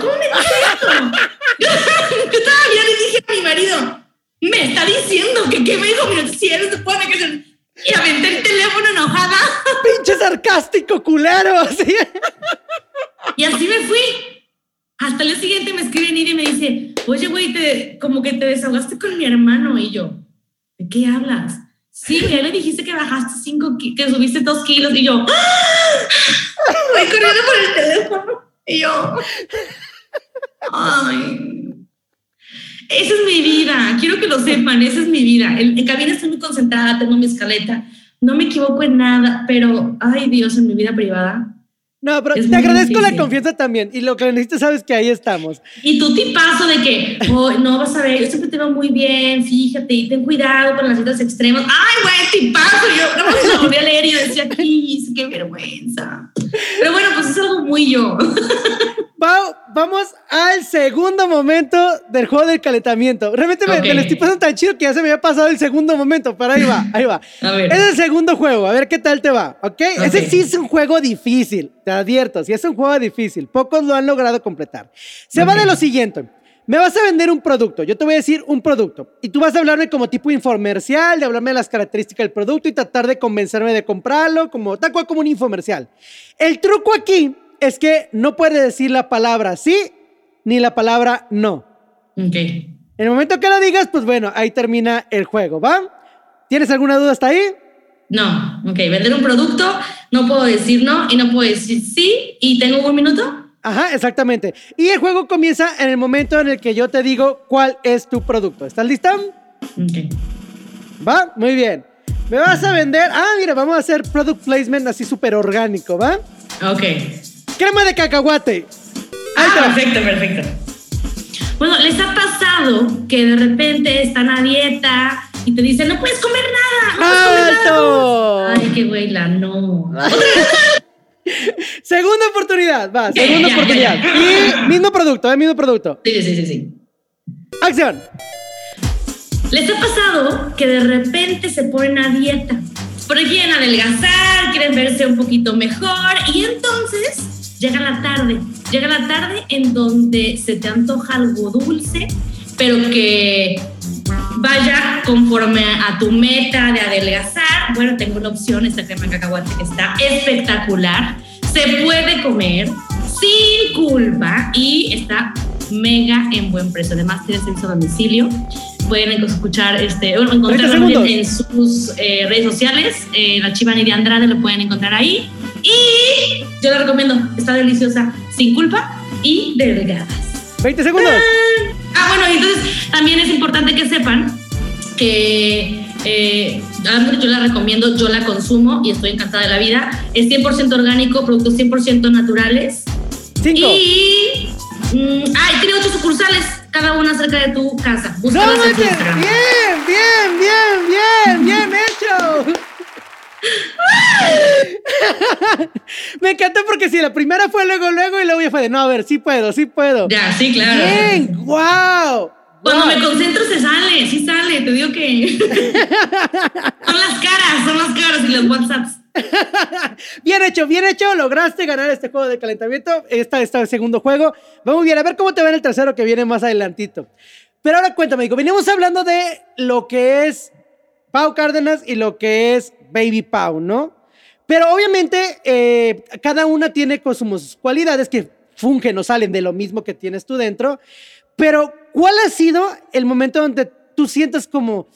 ¿Cómo me dice esto? yo, yo todavía le dije a mi marido, me está diciendo que qué me dijo mi si él supone que se... Y aventé el teléfono enojada. Pinche sarcástico, culero. Y así me fui. Hasta el día siguiente me escribe Nidia y me dice, oye, güey, te, como que te desahogaste con mi hermano. Y yo, ¿de qué hablas? Sí, ya le dijiste que bajaste cinco, que subiste dos kilos. Y yo, ¡Ah! voy corriendo por el teléfono. Y yo, ay, esa es mi vida, quiero que lo sepan, esa es mi vida. En, en cabina estoy muy concentrada, tengo mi escaleta, no me equivoco en nada, pero, ay Dios, en mi vida privada. No, pero te agradezco la confianza también. Y lo que necesitas, sabes que ahí estamos. Y tu tipazo de que, oh, no vas a ver, yo siempre te veo muy bien, fíjate, y ten cuidado con las citas extremas. Ay, güey, tipazo. Yo no, lo volví a leer y decía, qué vergüenza. Pero bueno, pues es algo muy yo. vamos al segundo momento del juego del calentamiento. Realmente me, lo estoy pasando tan chido que ya se me había pasado el segundo momento, pero ahí va, ahí va. Es el segundo juego, a ver qué tal te va, ¿ok? Ese sí es un juego difícil, te advierto, sí es un juego difícil, pocos lo han logrado completar. Se va de lo siguiente. Me vas a vender un producto, yo te voy a decir un producto y tú vas a hablarme como tipo infomercial, de hablarme de las características del producto y tratar de convencerme de comprarlo, como tal cual como un infomercial. El truco aquí es que no puede decir la palabra sí ni la palabra no. Ok. En el momento que la digas, pues bueno, ahí termina el juego, ¿va? ¿Tienes alguna duda hasta ahí? No, ok. Vender un producto, no puedo decir no y no puedo decir sí y tengo un minuto. Ajá, exactamente. Y el juego comienza en el momento en el que yo te digo cuál es tu producto. ¿Estás lista? Ok. ¿Va? Muy bien. Me vas a vender. Ah, mira, vamos a hacer product placement así súper orgánico, ¿va? Ok. Crema de cacahuate. Ah, perfecto, perfecto. Bueno, ¿les ha pasado que de repente están a dieta y te dicen, no puedes comer nada? No puedes Ay, qué güey, la no. segunda oportunidad, va, segunda oportunidad. Y mismo producto, ¿eh? Mismo producto. Sí, sí, sí, sí. Acción. ¿Les ha pasado que de repente se ponen a dieta? Porque quieren adelgazar, quieren verse un poquito mejor y entonces llega la tarde. Llega la tarde en donde se te antoja algo dulce, pero que vaya conforme a tu meta de adelgazar. Bueno, tengo una opción, esta crema de cacahuate que está espectacular. Se puede comer sin culpa y está mega en buen precio. Además, tiene servicio a domicilio pueden escuchar, este, bueno, encontrarlo en, sus eh, redes sociales. Eh, la Chiva Nidia Andrade lo pueden encontrar ahí. Y yo la recomiendo, está deliciosa, sin culpa y delgadas. 20 segundos. Ah, bueno, entonces también es importante que sepan que eh, yo la recomiendo, yo la consumo y estoy encantada de la vida. Es 100% orgánico, productos 100% naturales. Cinco. Y. Mm, ah, tiene ocho sucursales cada una cerca de tu casa. no, bien, bien, bien, bien, bien hecho. Me encantó porque si la primera fue luego, luego y luego ya fue de no, a ver, sí puedo, sí puedo. Ya, sí, claro. Bien, wow. Cuando me concentro se sale, sí sale, te digo que son las caras, son las caras y los WhatsApps. bien hecho, bien hecho. Lograste ganar este juego de calentamiento. Esta está el segundo juego. Vamos bien, a ver cómo te va en el tercero que viene más adelantito. Pero ahora cuéntame, digo, venimos hablando de lo que es Pau Cárdenas y lo que es Baby Pau, ¿no? Pero obviamente eh, cada una tiene sus cualidades que fungen o salen de lo mismo que tienes tú dentro. Pero ¿cuál ha sido el momento donde tú sientes como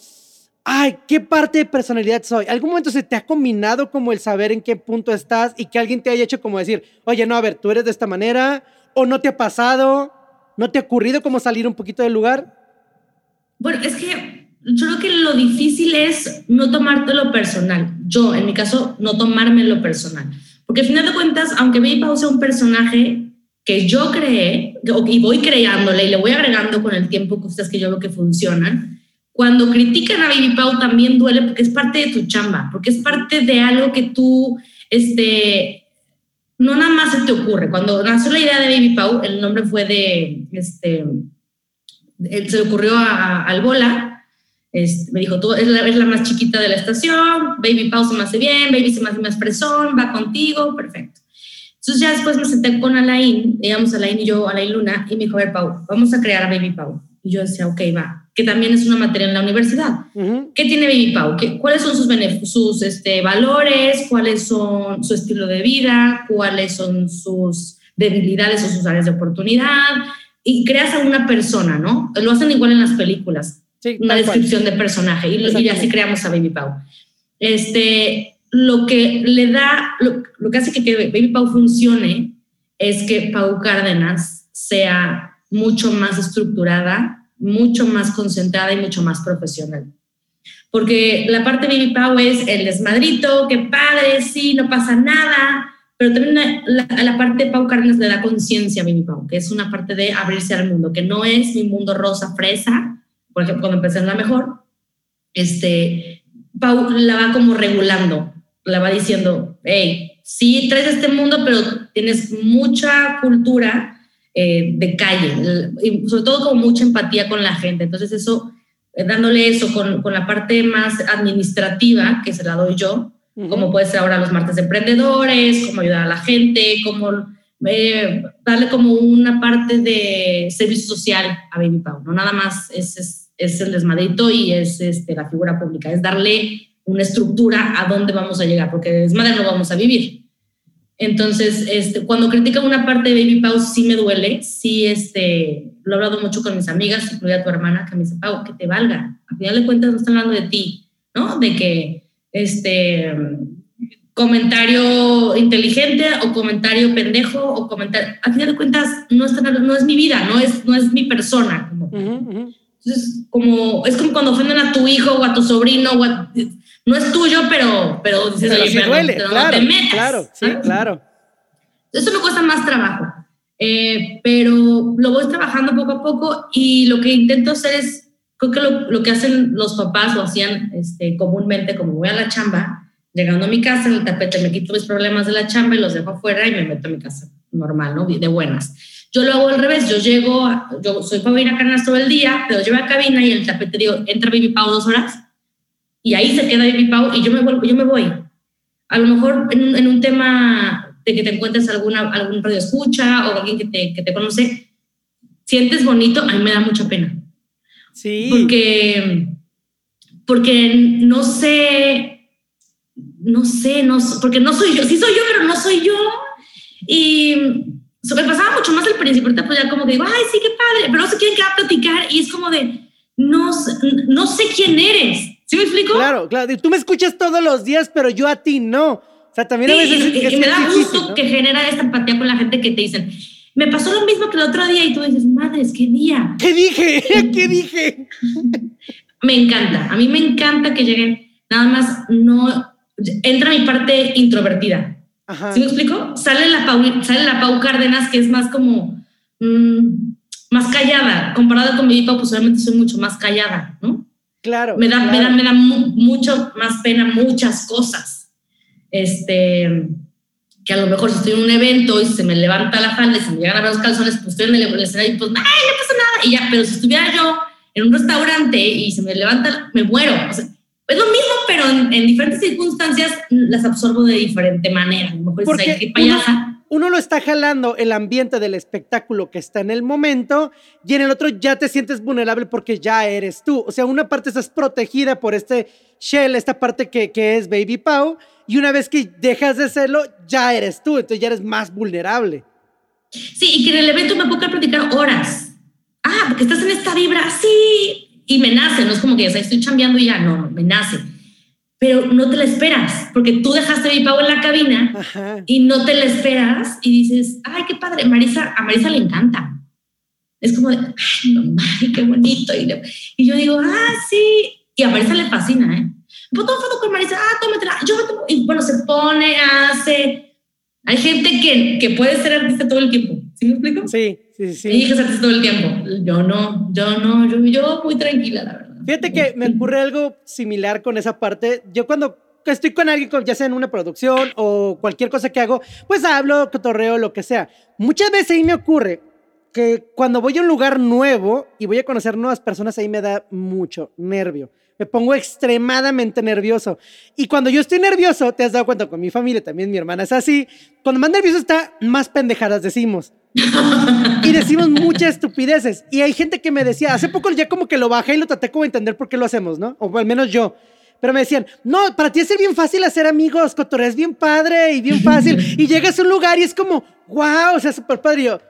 ay, ¿qué parte de personalidad soy? ¿Algún momento se te ha combinado como el saber en qué punto estás y que alguien te haya hecho como decir, oye, no, a ver, tú eres de esta manera, o no te ha pasado, no te ha ocurrido como salir un poquito del lugar? Bueno, es que yo creo que lo difícil es no tomártelo personal. Yo, en mi caso, no tomarme lo personal. Porque al final de cuentas, aunque Baby Pau sea un personaje que yo creé, y voy creándole y le voy agregando con el tiempo cosas que yo veo que funcionan, cuando critican a Baby Pau también duele porque es parte de tu chamba, porque es parte de algo que tú, este, no nada más se te ocurre. Cuando nació la idea de Baby Pau, el nombre fue de, este, se le ocurrió a, al Bola, este, me dijo, tú es la, es la, más chiquita de la estación, Baby Pau se me hace bien, Baby se me hace más presón, va contigo, perfecto. Entonces ya después me senté con Alain, digamos Alain y yo, Alain Luna, y me dijo, a ver, Pau, vamos a crear a Baby Pau. Y yo decía, ok, va que también es una materia en la universidad. ¿Qué tiene Baby Pau? ¿Qué, ¿Cuáles son sus, sus este, valores? ¿Cuáles son su estilo de vida? ¿Cuáles son sus debilidades o sus áreas de oportunidad? Y creas a una persona, ¿no? Lo hacen igual en las películas. Una descripción de personaje. Y, y, así creamos a Baby Pau. Este, lo que le da, lo, lo que hace que, que Baby Pau funcione es que Pau Cárdenas sea mucho más estructurada, mucho más concentrada y mucho más profesional. Porque la parte de Baby Pau es el desmadrito, qué padre, sí, no pasa nada, pero también la, la parte de Pau Cárdenas le da conciencia a Baby Pau, que es una parte de abrirse al mundo, que no es mi mundo rosa fresa, por ejemplo, cuando empecé en la mejor, este, Pau la va como regulando, la va diciendo, hey, sí traes este mundo, pero tienes mucha cultura eh, de calle, y sobre todo con mucha empatía con la gente. Entonces eso, eh, dándole eso con, con, la parte más administrativa, que se la doy yo, como puede ser ahora los martes de emprendedores, cómo ayudar a la gente, cómo eh, darle como una parte de servicio social a Baby Pau, no nada más es, es, es el desmadrito y es este, la figura pública, es darle una estructura a dónde vamos a llegar, porque desmadre no vamos a vivir. Entonces, este, cuando critican una parte de Baby Pau, sí me duele, sí, este, lo he hablado mucho con mis amigas, incluida tu hermana, que me dice, Pau, que te valga, al final de cuentas no están hablando de ti, ¿no? De que, este, comentario inteligente o comentario pendejo o comentario, al final de cuentas no, están, no es mi vida, no es, no es mi persona. Entonces, como, es como cuando ofenden a tu hijo o a tu sobrino o no es tuyo, pero, pero dices, pero duele, claro, Claro, sí, claro. Eso me cuesta más trabajo, eh, pero lo voy trabajando poco a poco y lo que intento hacer es, creo que lo, lo que hacen los papás o hacían este, comúnmente, como voy a la chamba, llegando a mi casa, en el tapete me quito mis problemas de la chamba y los dejo afuera y me meto a mi casa normal, ¿no? De buenas. Yo lo hago al revés, yo llego, yo soy para ir a Canas todo el día, pero llevo a cabina y el tapete digo, entra Baby Pau dos horas y ahí se queda Baby Pau y yo me, vuelvo, yo me voy. A lo mejor en, en un tema de que te encuentres alguna, algún radio escucha o alguien que te, que te conoce, sientes bonito, a mí me da mucha pena. Sí. Porque, porque no sé, no sé, no, porque no soy yo, sí soy yo, pero no soy yo. Y me pasaba mucho más al principio, ahorita pues ya como que digo, ay, sí, qué padre, pero no se quieren quedar a platicar y es como de, no, no sé quién eres. ¿Sí me explico? Claro, claro. Tú me escuchas todos los días, pero yo a ti no. O sea, también a veces... Sí, y, me da gusto que genera esta empatía con la gente que te dicen, me pasó lo mismo que el otro día y tú dices, madres, qué día. ¿Qué dije? ¿Qué dije? me encanta, a mí me encanta que lleguen, nada más no, entra mi parte introvertida ¿Sí me explico? Sale la, Pau, sale la Pau Cárdenas, que es más como, mmm, más callada. Comparado con mi Pau, pues obviamente soy mucho más callada, ¿no? Claro. Me da, claro. me da, me da mu mucho más pena muchas cosas. Este, que a lo mejor si estoy en un evento y se me levanta la falda y se me llegan a ver los calzones, pues estoy en el escenario y pues, ¡ay, no pasa nada! Y ya, pero si estuviera yo en un restaurante y se me levanta, me muero. O sea, es lo mismo, pero en, en, diferentes circunstancias las absorbo de diferente manera. A lo mejor Porque es, qué payasa. Uno, uno, lo está jalando el ambiente del espectáculo que está en el momento y en el otro ya te sientes vulnerable porque ya eres tú. O sea, una parte estás protegida por este shell, esta parte que, que es Baby Pau, y una vez que dejas de serlo, ya eres tú, entonces ya eres más vulnerable. Sí, y que en el evento me puedo platicar horas. Ah, porque estás en esta vibra, sí, y me nace, no es como que o sea, estoy chambeando y ya, no, me nace. Pero no te la esperas, porque tú dejaste mi pago en la cabina Ajá. y no te la esperas y dices, ay, qué padre, Marisa, a Marisa le encanta. Es como de, ay, qué bonito. Y, y, yo digo, ah, sí. Y a Marisa le fascina, ¿eh? ¿Puedo tomar foto con Marisa? Ah, tómatela. Yo. Y bueno, se pone, hace. Hay gente que, que puede ser artista todo el tiempo. ¿Sí me explico? Sí, sí, sí. Es artista todo el tiempo. Yo no, yo no, yo, yo muy tranquila, la verdad. Fíjate que me ocurre algo similar con esa parte. Yo cuando estoy con alguien, ya sea en una producción o cualquier cosa que hago, pues hablo, cotorreo, lo que sea. Muchas veces ahí me ocurre que cuando voy a un lugar nuevo y voy a conocer nuevas personas, ahí me da mucho nervio. Me pongo extremadamente nervioso. Y cuando yo estoy nervioso, te has dado cuenta con mi familia, también mi hermana es así, cuando más nervioso está, más pendejadas decimos. y decimos muchas estupideces. Y hay gente que me decía, hace poco ya como que lo bajé y lo traté como entender por qué lo hacemos, ¿no? O al menos yo. Pero me decían, no, para ti es bien fácil hacer amigos, cotorreas bien padre y bien fácil. y llegas a un lugar y es como, wow, o sea, súper padre. Y yo,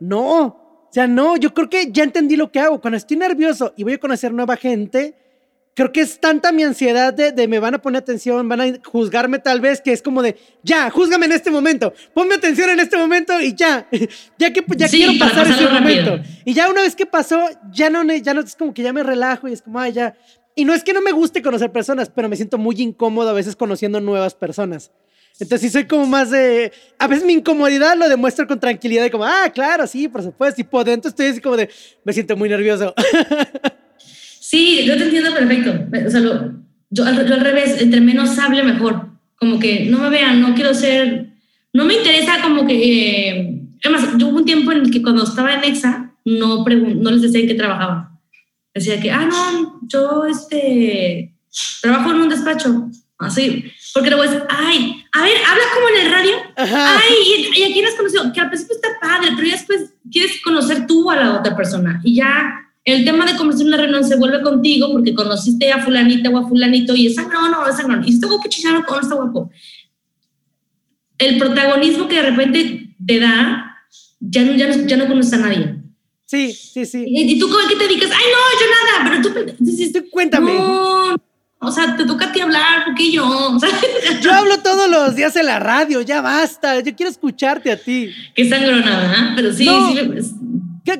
no, o sea, no, yo creo que ya entendí lo que hago. Cuando estoy nervioso y voy a conocer nueva gente, creo que es tanta mi ansiedad de, de, me van a poner atención, van a juzgarme tal vez, que es como de, ya, júzgame en este momento, ponme atención en este momento y ya, ya que ya sí, quiero pasar ese momento. Y ya una vez que pasó, ya no, ya no es como que ya me relajo y es como, ay, ya. Y no es que no me guste conocer personas, pero me siento muy incómodo a veces conociendo nuevas personas. Entonces sí soy como más de... A veces mi incomodidad lo demuestro con tranquilidad y como, ah, claro, sí, por supuesto. Y por dentro estoy así como de, me siento muy nervioso. Sí, yo te entiendo perfecto. O sea, lo, yo, al, yo, al, revés, entre menos hable mejor. Como que no me vean, no quiero ser... No me interesa como que... Eh, además, yo hubo un tiempo en el que cuando estaba en EXA, no, no les decía en qué trabajaba. Decía que, ah, no, yo este, trabajo en un despacho. Así. Porque luego es, ay, a ver, habla como en el radio. Ajá. Ay, y, y aquí no has conocido, que al principio está padre, pero ya después quieres conocer tú a la otra persona. Y ya el tema de conversar una reunión se vuelve contigo porque conociste a fulanita o a fulanito y es sangrón o es sangrón. Y está guapo chicharo o no está guapo. El protagonismo que de repente te da, ya no, ya no, ya no conoces a nadie. Sí, sí, sí. Y, tú, ¿qué te dedicas? Ay, no, yo nada, pero tú dices, tú cuéntame. No, o sea, te toca a ti hablar, porque yo. O sea, yo hablo todos los días en la radio, ya basta. Yo quiero escucharte a ti. Qué sangrona, ¿eh? Pero sí, no. sí.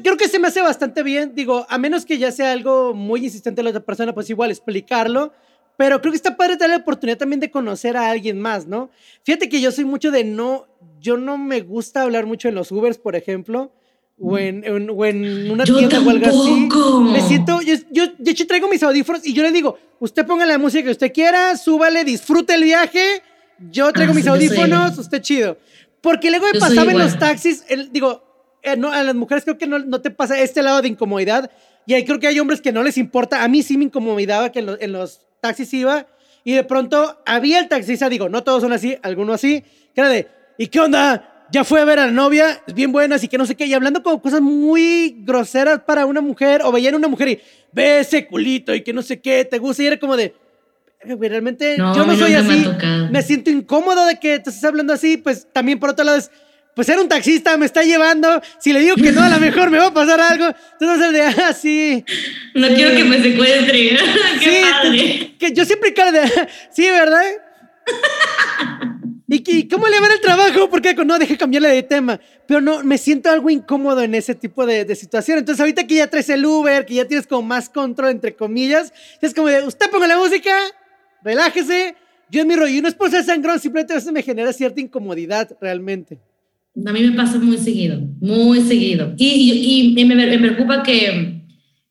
Creo que se me hace bastante bien. Digo, a menos que ya sea algo muy insistente la otra persona, pues igual explicarlo. pero creo que está padre tener la oportunidad también de conocer a alguien más, ¿no? Fíjate que yo soy mucho de no, yo no me gusta hablar mucho en los Ubers, por ejemplo, o en, una tienda o algo así. Me siento, yo, yo, de hecho traigo mis audífonos y yo le digo, usted ponga la música que usted quiera, súbale, disfrute el viaje, yo traigo ah, mis audífonos, usted chido. Porque luego me pasaba en los taxis, el, digo, eh, no, a las mujeres creo que no, no, te pasa este lado de incomodidad. Y ahí creo que hay hombres que no les importa. A mí sí me incomodaba que en, en los taxis iba y de pronto había el taxista, digo, no todos son así, algunos así, que era de, ¿y qué onda? Ya fue a ver a la novia, es bien buena, así que no sé qué, y hablando como cosas muy groseras para una mujer, o veían una mujer y ve ese culito y que no sé qué, te gusta, y era como de, realmente yo no soy así, me, siento incómodo de que te estés hablando así, pues también por otro lado es, pues era un taxista, me está llevando. Si le digo que no, a lo mejor me va a pasar algo. Entonces, el de, ah, sí. No quiero que me secuestre. Qué sí, Que yo siempre cara de, sí, ¿verdad? ¿Y, cómo le va el trabajo? Porque no, dejé cambiarle de tema. Pero no, me siento algo incómodo en ese tipo de, de, situación. Entonces, ahorita que ya traes el Uber, que ya tienes como más control, entre comillas, es como de, usted ponga la música, relájese, yo en mi rollo. Y no es por ser sangrón, simplemente a veces me genera cierta incomodidad realmente. A mí me pasa muy seguido, muy seguido. Y, y, me, me, preocupa que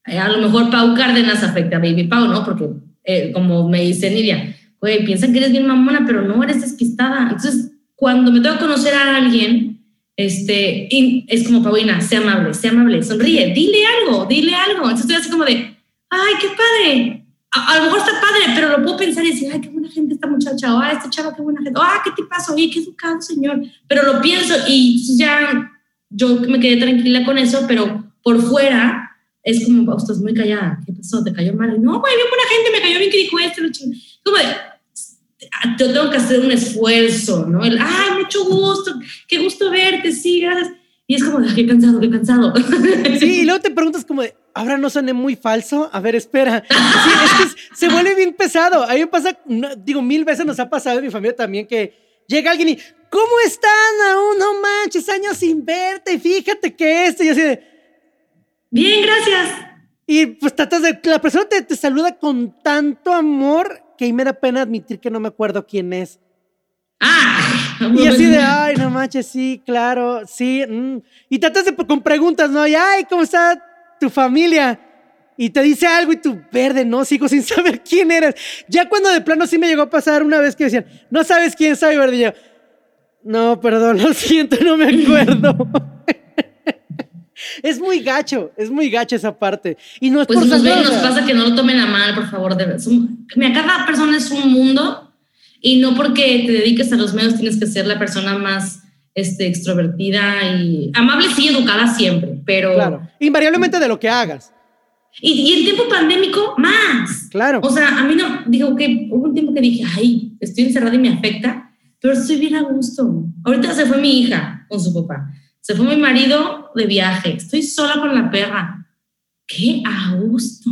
eh, a lo mejor Pau Cárdenas afecte a Baby Pau, ¿no? Porque, eh, como me dice Nidia, güey, piensan que eres bien mamona, pero no, eres despistada. Entonces, cuando me tengo que conocer a alguien, este, es como Paulina, sea amable, sea amable, sonríe, dile algo, dile algo. Entonces estoy así como de, ay, qué padre, a, lo mejor está padre, pero lo puedo pensar y decir, ay, qué buena gente esta muchacha, o ah, esta chava, qué buena gente, ah, qué te pasa, oye, qué educado, señor. Pero lo pienso y ya yo me quedé tranquila con eso, pero por fuera es como, estás muy callada, ¿qué pasó? ¿Te cayó mal? No, güey, bien buena gente, me cayó bien que dijo esto, lo Como de, yo tengo que hacer un esfuerzo, ¿no? El, ay, mucho gusto, qué gusto verte, sí, gracias. Y es como, qué cansado, qué cansado. Sí, y luego te preguntas como de, ahora no suene muy falso. A ver, espera. Sí, es que se vuelve bien pesado. A mí me pasa, digo, mil veces nos ha pasado en mi familia también que llega alguien y, ¿cómo están aún? No manches, años sin verte. Fíjate que esto. Y así de, bien, gracias. Y pues tratas de, la persona te, te saluda con tanto amor que ahí me da pena admitir que no me acuerdo quién es. Ah, y así de, ay, no manches, sí, claro, sí. Mm". Y tratas de, con preguntas, ¿no? Y, ay, ¿cómo está tu familia? Y te dice algo y tú, verde, no, sigo sin saber quién eres. Ya cuando de plano sí me llegó a pasar una vez que decían, no sabes quién soy, verde. Y yo, no, perdón, lo siento, no me acuerdo. es muy gacho, es muy gacho esa parte. Y no es pues por nos, nos pasa que no lo tomen a mal, por favor. De, mira, cada persona es un mundo y no porque te dediques a los medios tienes que ser la persona más este, extrovertida y amable, sí, educada siempre, pero... Claro, invariablemente de lo que hagas. Y, y el tiempo pandémico, más. Claro. O sea, a mí no, digo que hubo un tiempo que dije, ay, estoy encerrada y me afecta, pero estoy bien a gusto. Ahorita se fue mi hija con su papá, se fue mi marido de viaje, estoy sola con la perra. Qué a gusto.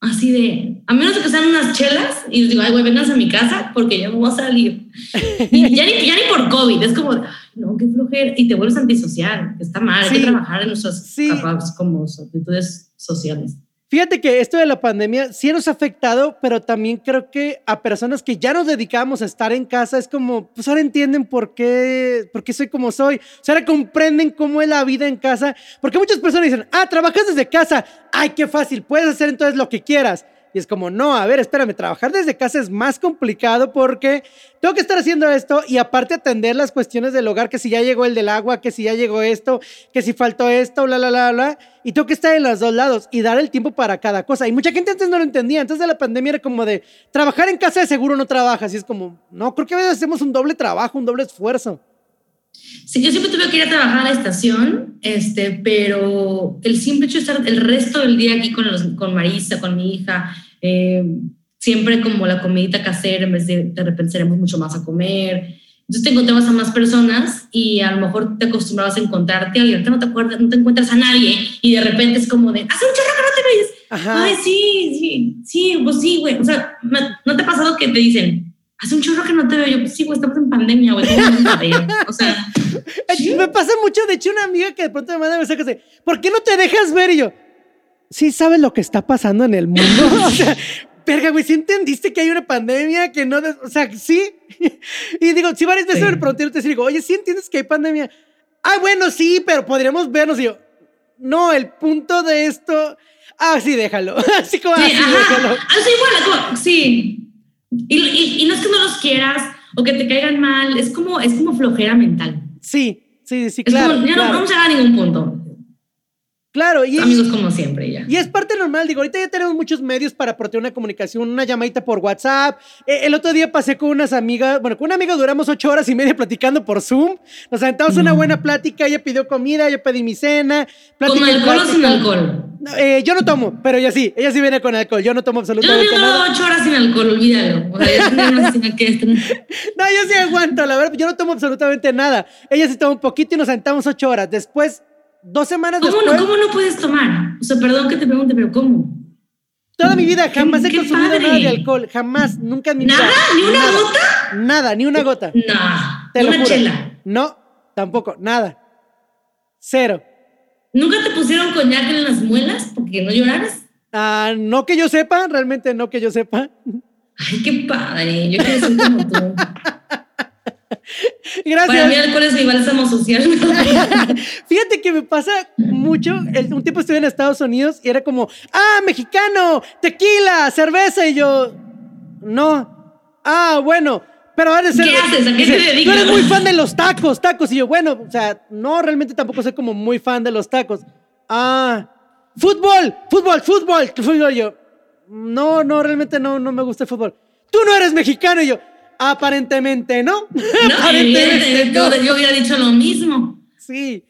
Así de, a menos que sean unas chelas y les digo, ay, güey, vengas a mi casa porque yo no voy a salir. y ya ni, ya ni por COVID, es como, no, qué flojera. Y te vuelves antisocial, está mal, hay que trabajar en nuestras sí. como actitudes sociales. Fíjate que esto de la pandemia sí nos ha afectado, pero también creo que a personas que ya nos dedicamos a estar en casa es como, pues ahora entienden por qué, por qué soy como soy. O sea, ahora comprenden cómo es la vida en casa. Porque muchas personas dicen, ah, trabajas desde casa. Ay, qué fácil, puedes hacer entonces lo que quieras. Y es como, no, a ver, espérame, trabajar desde casa es más complicado porque tengo que estar haciendo esto y aparte atender las cuestiones del hogar, que si ya llegó el del agua, que si ya llegó esto, que si faltó esto, bla, bla, bla, bla. Y tengo que estar en los dos lados y dar el tiempo para cada cosa. Y mucha gente antes no lo entendía. Antes de la pandemia era como de, trabajar en casa de seguro no trabajas. Y es como, no, creo que a veces hacemos un doble trabajo, un doble esfuerzo. Sí, yo siempre tuve que ir a trabajar a la estación, este, pero el simple hecho de estar el resto del día aquí con, los, con Marisa, con mi hija, eh, siempre como la comidita casera, en vez de de repente seremos mucho más a comer. Entonces te encontrabas a más personas y a lo mejor te acostumbrabas a encontrarte y ahorita no te acuerdas, no te encuentras a nadie y de repente es como de, hace un chorro que no te ves. Ay, sí, sí, sí, pues sí, güey. O sea, ¿no te ha pasado que te dicen, hace un chorro que no te veo. Yo, pues sí, güey, estamos en pandemia, güey. o sea. Me pasa mucho, de hecho, una amiga que de pronto me manda mensajes de, ¿por qué no te dejas ver? Y yo, sí sabes lo que está pasando en el mundo. o sea, verga, güey, ¿sí entendiste que hay una pandemia? Que no, o sea, sí. y digo, si varias veces me pregunté, te digo, oye, ¿sí entiendes que hay pandemia? Ah, bueno, sí, pero podríamos vernos. Y yo, no, el punto de esto, ah, sí, déjalo. así como, sí, así, déjalo. Así, ah, bueno, sí. Y, y, no es que no los quieras o que te caigan mal, es como, es como flojera mental. Sí, sí, sí, claro. ya no vamos a llegar a ningún punto. Claro, y amigos como siempre ya. Y es parte normal, digo, ahorita ya tenemos muchos medios para proteger una comunicación, una llamadita por WhatsApp. Eh, el otro día pasé con unas amigas, bueno, con una amiga duramos ocho horas y media platicando por Zoom. Nos aventamos una buena plática, ella pidió comida, yo pedí mi cena. ¿Con alcohol o sin alcohol? Eh, yo no tomo, pero ella sí, ella sí viene con alcohol, yo no tomo absolutamente yo, yo nada. Yo ocho horas sin alcohol, olvídalo. O sea, no, no, yo sí aguanto, la verdad, yo no tomo absolutamente nada. Ella sí toma un poquito y nos aventamos ocho horas. Después dos semanas ¿Cómo después. No, ¿Cómo no puedes tomar? O sea, perdón que te pregunte, pero ¿cómo? Toda mi vida jamás he consumido nada de alcohol, jamás, nunca en mi ¿Nada? ¿Ni una nada, gota? Nada, ni una gota. No. Te una chela. No, tampoco, nada. Cero. ¿Nunca te pusieron coñac en las muelas porque no lloraras? Ah, no que yo sepa, realmente no que yo sepa. Ay, qué padre. Yo quiero ser como tú. Gracias. Para mí alcohol es mi bálsamo social. Fíjate que me pasa mucho. un tiempo estuve en Estados Unidos y era como, ah, mexicano, tequila, cerveza. Y yo, no. Ah, bueno. Pero ¿Qué haces? ¿A qué te dedicas? Tú eres muy fan de los tacos, tacos. Y yo, bueno, o sea, no, realmente tampoco soy como muy fan de los tacos. Ah, fútbol, fútbol, fútbol, fútbol. Y yo, no, no, realmente no, no me gusta el fútbol. Tú no eres mexicano. Y yo, Aparentemente no. No, Aparentemente no. yo hubiera dicho lo mismo. Sí.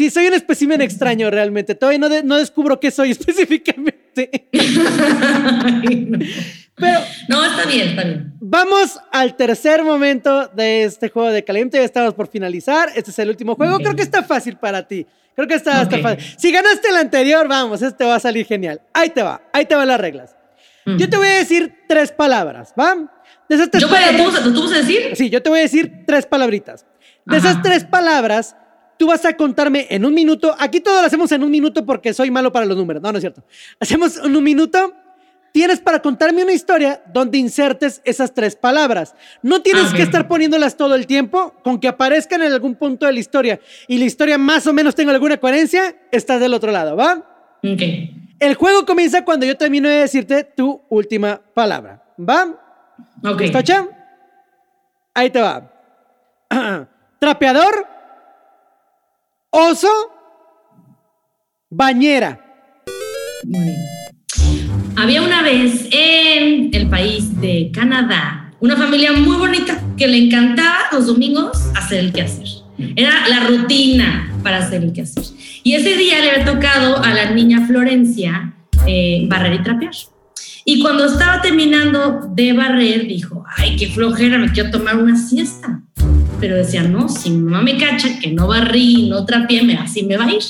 Sí, soy un espécimen extraño realmente. Todavía no, no descubro qué soy específicamente. Pero. No, está bien, está bien. Vamos al tercer momento de este juego de caliente. Ya estamos por finalizar. Este es el último juego. Creo que está fácil para ti. Creo que está, está, fácil. Si ganaste el anterior, vamos, este va a salir genial. Ahí te va, ahí te van las reglas. Mm. Yo te voy a decir tres palabras, ¿va? De esas tres palabras, ¿tú, vas a decir? Sí, yo te voy a decir tres palabritas. De esas tres palabras, tú vas a contarme en un minuto. Aquí todo lo hacemos en un minuto porque soy malo para los números. No, no es cierto. Hacemos en un minuto. Tienes para contarme una historia donde insertes esas tres palabras. No tienes que estar poniéndolas todo el tiempo, con que aparezcan en algún punto de la historia y la historia más o menos tenga alguna coherencia, estás del otro lado, ¿va? Ok. El juego comienza cuando yo termino de decirte tu última palabra, ¿va? Ok. ¿Está Ahí te va. Trapeador, oso, bañera. Había una vez en el país de Canadá una familia muy bonita que le encantaba los domingos hacer el quehacer. Era la rutina para hacer el quehacer. Y ese día le había tocado a la niña Florencia eh, barrer y trapear. Y cuando estaba terminando de barrer, dijo, ay, qué flojera, me quiero tomar una siesta. Pero decía, no, si mi mamá me cacha que no barrí, no trapeé, así me va a ir.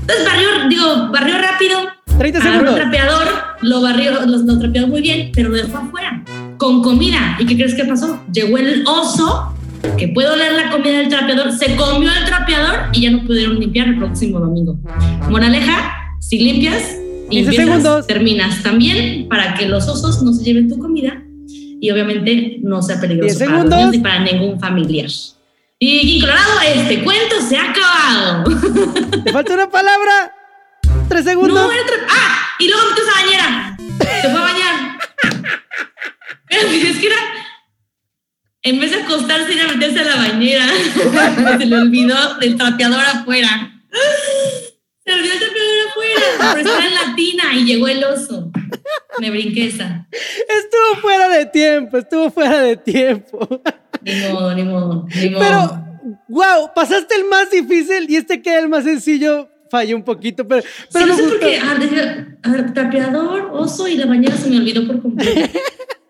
Entonces barrió, digo, barrió rápido. 30 segundos. El trapeador, lo barrió, lo, lo trapeó muy bien, pero lo dejó afuera, con comida. ¿Y qué crees que pasó? Llegó el oso, que puede oler la comida del trapeador, se comió el trapeador y ya no pudieron limpiar el próximo domingo. Moraleja, si limpias, y segundos. terminas también para que los osos no se lleven tu comida y obviamente no sea peligroso para los niños ni para ningún familiar. Y, Colorado, este cuento se ha acabado. ¿Te falta una palabra? ¿Tres segundos? No, era ¡Ah! Y luego metió esa bañera. Se fue a bañar. es que era... En vez de acostarse, ir a meterse a la bañera. se le olvidó del trapeador afuera. Se olvidó el trapeador afuera, pero estaba en la tina y llegó el oso. Me brinqué esa. Estuvo fuera de tiempo, estuvo fuera de tiempo. Ni modo, ni modo, ni modo. Pero, wow, pasaste el más difícil y este que era el más sencillo falló un poquito, pero, pero sí, no sé por qué, a ver, trapeador, oso y la bañera se me olvidó por completo.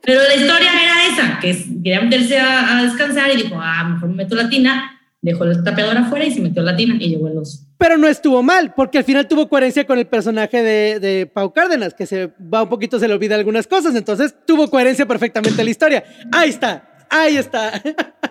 Pero la historia era esa, que quería meterse a, a descansar y dijo, ah, mejor me meto la tina dejó el tapeador afuera y se metió la tina y llegó el oso. Pero no estuvo mal, porque al final tuvo coherencia con el personaje de, de, Pau Cárdenas, que se va un poquito, se le olvida algunas cosas, entonces tuvo coherencia perfectamente la historia. Ahí está, ahí está.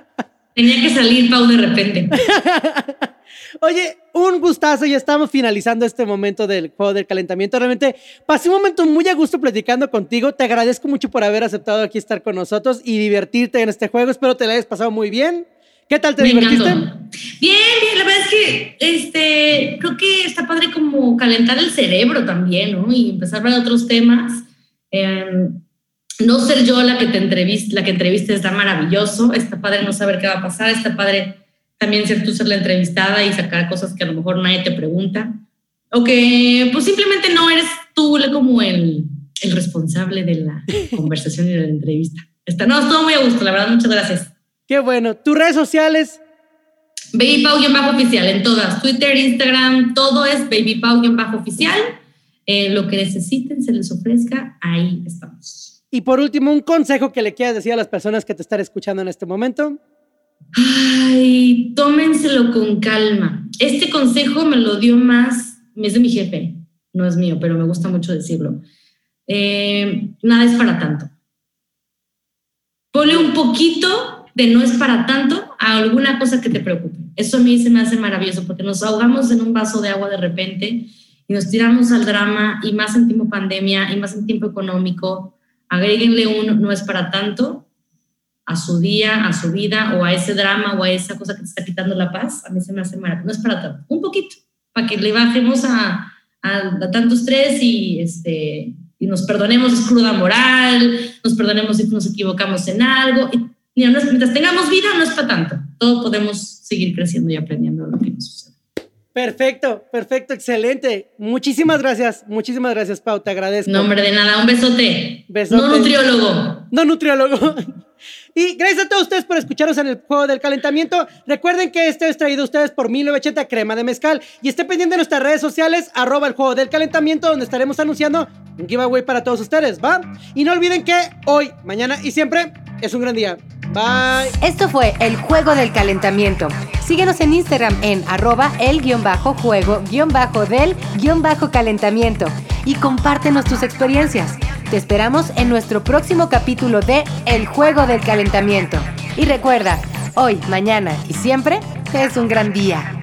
Tenía que salir Pau de repente. Oye, un gustazo, ya estamos finalizando este momento del juego del calentamiento. Realmente pasé un momento muy a gusto platicando contigo. Te agradezco mucho por haber aceptado aquí estar con nosotros y divertirte en este juego. Espero te la hayas pasado muy bien. ¿Qué tal te divertiste? Bien, bien, la verdad es que este, creo que está padre como calentar el cerebro también, ¿no? Y empezar a de otros temas. Em, no ser yo la que te entreviste, la que entreviste está maravilloso, está padre no saber qué va a pasar, está padre también ser tú ser la entrevistada y sacar cosas que a lo mejor nadie te pregunta, o que pues simplemente no eres tú como el, el responsable de la conversación y de la entrevista. Está, no, estuvo muy a gusto, la verdad, muchas gracias. Qué bueno. ¿Tus redes sociales? Baby Pau-oficial oficial en todas, Twitter, Instagram, todo es Baby Pau-oficial. Eh, lo que necesiten, se les ofrezca, ahí estamos. Y por último, un consejo que le quieras decir a las personas que te están escuchando en este momento. Ay, tómenselo con calma. Este consejo me lo dio más, es de mi jefe, no es mío, pero me gusta mucho decirlo. Eh, nada es para tanto. Ponle un poquito de no es para tanto a alguna cosa que te preocupe. Eso a mí se me hace maravilloso porque nos ahogamos en un vaso de agua de repente y nos tiramos al drama y más en tiempo pandemia y más en tiempo económico, agréguenle un no es para tanto a su día, a su vida o a ese drama o a esa cosa que te está quitando la paz, a mí se me hace maravilloso. No es para tanto, un poquito, para que le bajemos a, a, tanto estrés y, este, y nos perdonemos es cruda moral, nos perdonemos si nos equivocamos en algo. Y, mientras tengamos vida, no es para tanto. Todos podemos seguir creciendo y aprendiendo lo que nos sucede. Perfecto, perfecto, excelente. Muchísimas gracias, muchísimas gracias, Pau, te agradezco. No, hombre, de nada, un besote. besote. No nutriólogo. No nutriólogo. Y gracias a todos ustedes por escucharnos en el juego del calentamiento. Recuerden que este es traído a ustedes por 1980 Crema de Mezcal. Y esté pendiente de nuestras redes sociales, arroba el juego del calentamiento, donde estaremos anunciando un giveaway para todos ustedes, ¿va? Y no olviden que hoy, mañana y siempre es un gran día. Bye. Esto fue el juego del calentamiento. Síguenos en Instagram en arroba el-juego-del-calentamiento y compártenos tus experiencias. Te esperamos en nuestro próximo capítulo de El juego del calentamiento. Y recuerda, hoy, mañana y siempre es un gran día.